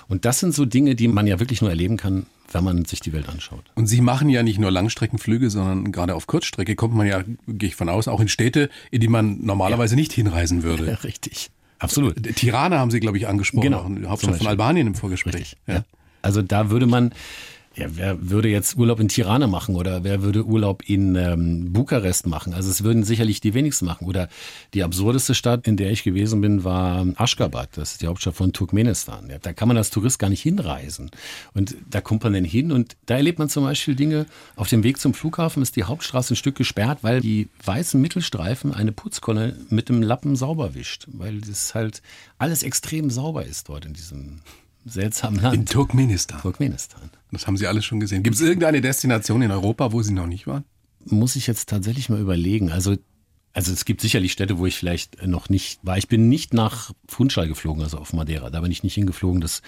[SPEAKER 2] Und das sind so Dinge, die man ja wirklich nur erleben kann, wenn man sich die Welt anschaut.
[SPEAKER 3] Und Sie machen ja nicht nur Langstreckenflüge, sondern gerade auf Kurzstrecke kommt man ja, gehe ich von aus, auch in Städte, in die man normalerweise nicht hinreisen würde.
[SPEAKER 2] Ja, richtig. Absolut.
[SPEAKER 3] Tirana haben Sie, glaube ich, angesprochen,
[SPEAKER 2] Genau.
[SPEAKER 3] Hauptstadt von. Albanien im Vorgespräch.
[SPEAKER 2] Richtig. Ja. Also da würde man, ja, wer würde jetzt Urlaub in Tirana machen oder wer würde Urlaub in ähm, Bukarest machen? Also es würden sicherlich die wenigsten machen. Oder die absurdeste Stadt, in der ich gewesen bin, war Aschgabat. Das ist die Hauptstadt von Turkmenistan. Ja, da kann man als Tourist gar nicht hinreisen. Und da kommt man dann hin und da erlebt man zum Beispiel Dinge. Auf dem Weg zum Flughafen ist die Hauptstraße ein Stück gesperrt, weil die weißen Mittelstreifen eine Putzkolle mit dem Lappen sauber wischt. Weil das halt alles extrem sauber ist dort in diesem seltsamen Land.
[SPEAKER 3] In Turkmenistan.
[SPEAKER 2] Turkmenistan.
[SPEAKER 3] Das haben Sie alles schon gesehen. Gibt es irgendeine Destination in Europa, wo Sie noch nicht waren?
[SPEAKER 2] Muss ich jetzt tatsächlich mal überlegen. Also, also es gibt sicherlich Städte, wo ich vielleicht noch nicht war. Ich bin nicht nach Funchal geflogen, also auf Madeira. Da bin ich nicht hingeflogen. Das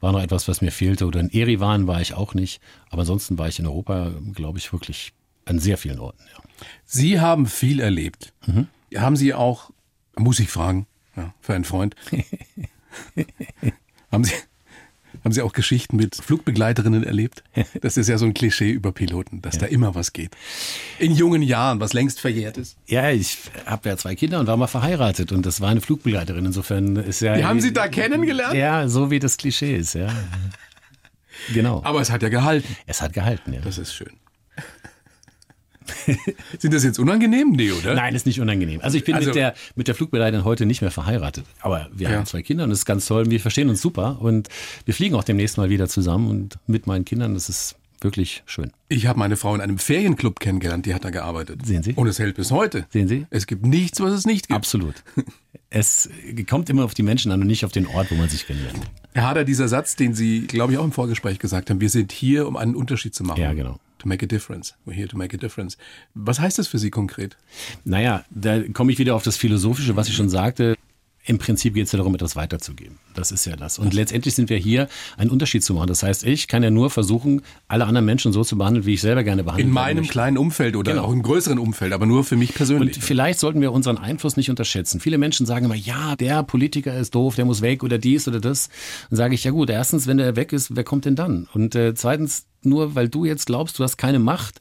[SPEAKER 2] war noch etwas, was mir fehlte. Oder in Erivan war ich auch nicht. Aber ansonsten war ich in Europa, glaube ich, wirklich an sehr vielen Orten. Ja.
[SPEAKER 3] Sie haben viel erlebt.
[SPEAKER 2] Mhm.
[SPEAKER 3] Haben Sie auch, muss ich fragen, ja, für einen Freund, haben Sie, haben Sie auch Geschichten mit Flugbegleiterinnen erlebt? Das ist ja so ein Klischee über Piloten, dass da immer was geht. In jungen Jahren, was längst verjährt ist.
[SPEAKER 2] Ja, ich habe ja zwei Kinder und war mal verheiratet und das war eine Flugbegleiterin. Insofern ist ja.
[SPEAKER 3] Die haben Sie da kennengelernt?
[SPEAKER 2] Ja, so wie das Klischee ist, ja. Genau.
[SPEAKER 3] Aber es hat ja gehalten.
[SPEAKER 2] es hat gehalten, ja.
[SPEAKER 3] Das ist schön. Sind das jetzt unangenehm? Nee, oder?
[SPEAKER 2] Nein, ist nicht unangenehm. Also ich bin
[SPEAKER 3] Also-
[SPEAKER 2] mit der mit der Flugbegleiterin heute nicht mehr verheiratet, aber wir
[SPEAKER 3] Ja.
[SPEAKER 2] haben zwei Kinder und das ist ganz toll. Wir verstehen uns super und wir fliegen auch demnächst mal wieder zusammen und mit meinen Kindern. Das ist wirklich schön.
[SPEAKER 3] Ich habe meine Frau in einem Ferienclub kennengelernt, die hat da gearbeitet.
[SPEAKER 2] Sehen Sie?
[SPEAKER 3] Und es hält bis heute.
[SPEAKER 2] Sehen Sie?
[SPEAKER 3] Es gibt nichts, was es nicht gibt.
[SPEAKER 2] Absolut. Es kommt immer auf die Menschen an und nicht auf den Ort, wo man sich kennenlernt.
[SPEAKER 3] Herr Hader, dieser Satz, den Sie, glaube ich, auch im Vorgespräch gesagt haben, wir sind hier, um einen Unterschied zu machen.
[SPEAKER 2] Ja, genau.
[SPEAKER 3] To make a difference. We're here to make a difference. Was heißt das für Sie konkret?
[SPEAKER 2] Naja, da komme ich wieder auf das Philosophische, was ich schon sagte. Im Prinzip geht es ja darum, etwas weiterzugeben. Das ist ja das. Und letztendlich sind wir hier, einen Unterschied zu machen. Das heißt, ich kann ja nur versuchen, alle anderen Menschen so zu behandeln, wie ich selber gerne behandelt
[SPEAKER 3] In meinem
[SPEAKER 2] möchte.
[SPEAKER 3] kleinen Umfeld oder
[SPEAKER 2] Genau.
[SPEAKER 3] auch im größeren Umfeld, aber nur für mich persönlich.
[SPEAKER 2] Und vielleicht sollten wir unseren Einfluss nicht unterschätzen. Viele Menschen sagen immer, ja, der Politiker ist doof, der muss weg oder dies oder das. Dann sage ich, ja gut, erstens, wenn der weg ist, wer kommt denn dann? Und äh, zweitens, nur weil du jetzt glaubst, du hast keine Macht,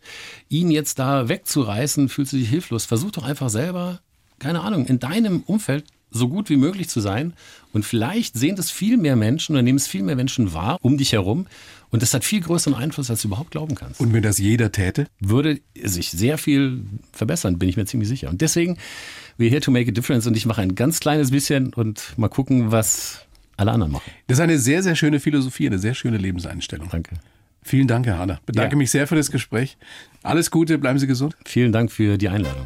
[SPEAKER 2] ihn jetzt da wegzureißen, fühlst du dich hilflos. Versuch doch einfach selber, keine Ahnung, in deinem Umfeld so gut wie möglich zu sein. Und vielleicht sehen das viel mehr Menschen oder nehmen es viel mehr Menschen wahr um dich herum. Und das hat viel größeren Einfluss, als du überhaupt glauben kannst
[SPEAKER 3] Und wenn das jeder täte?
[SPEAKER 2] würde sich sehr viel verbessern, bin ich mir ziemlich sicher. Und deswegen, we're here to make a difference und ich mache ein ganz kleines bisschen und mal gucken, was alle anderen machen.
[SPEAKER 3] Das ist eine sehr, sehr schöne Philosophie, eine sehr schöne Lebenseinstellung.
[SPEAKER 2] Danke.
[SPEAKER 3] Vielen Dank, Herr Hader. Bedanke
[SPEAKER 2] Ja.
[SPEAKER 3] mich sehr für das Gespräch. Alles Gute, bleiben Sie gesund.
[SPEAKER 2] Vielen Dank für die Einladung.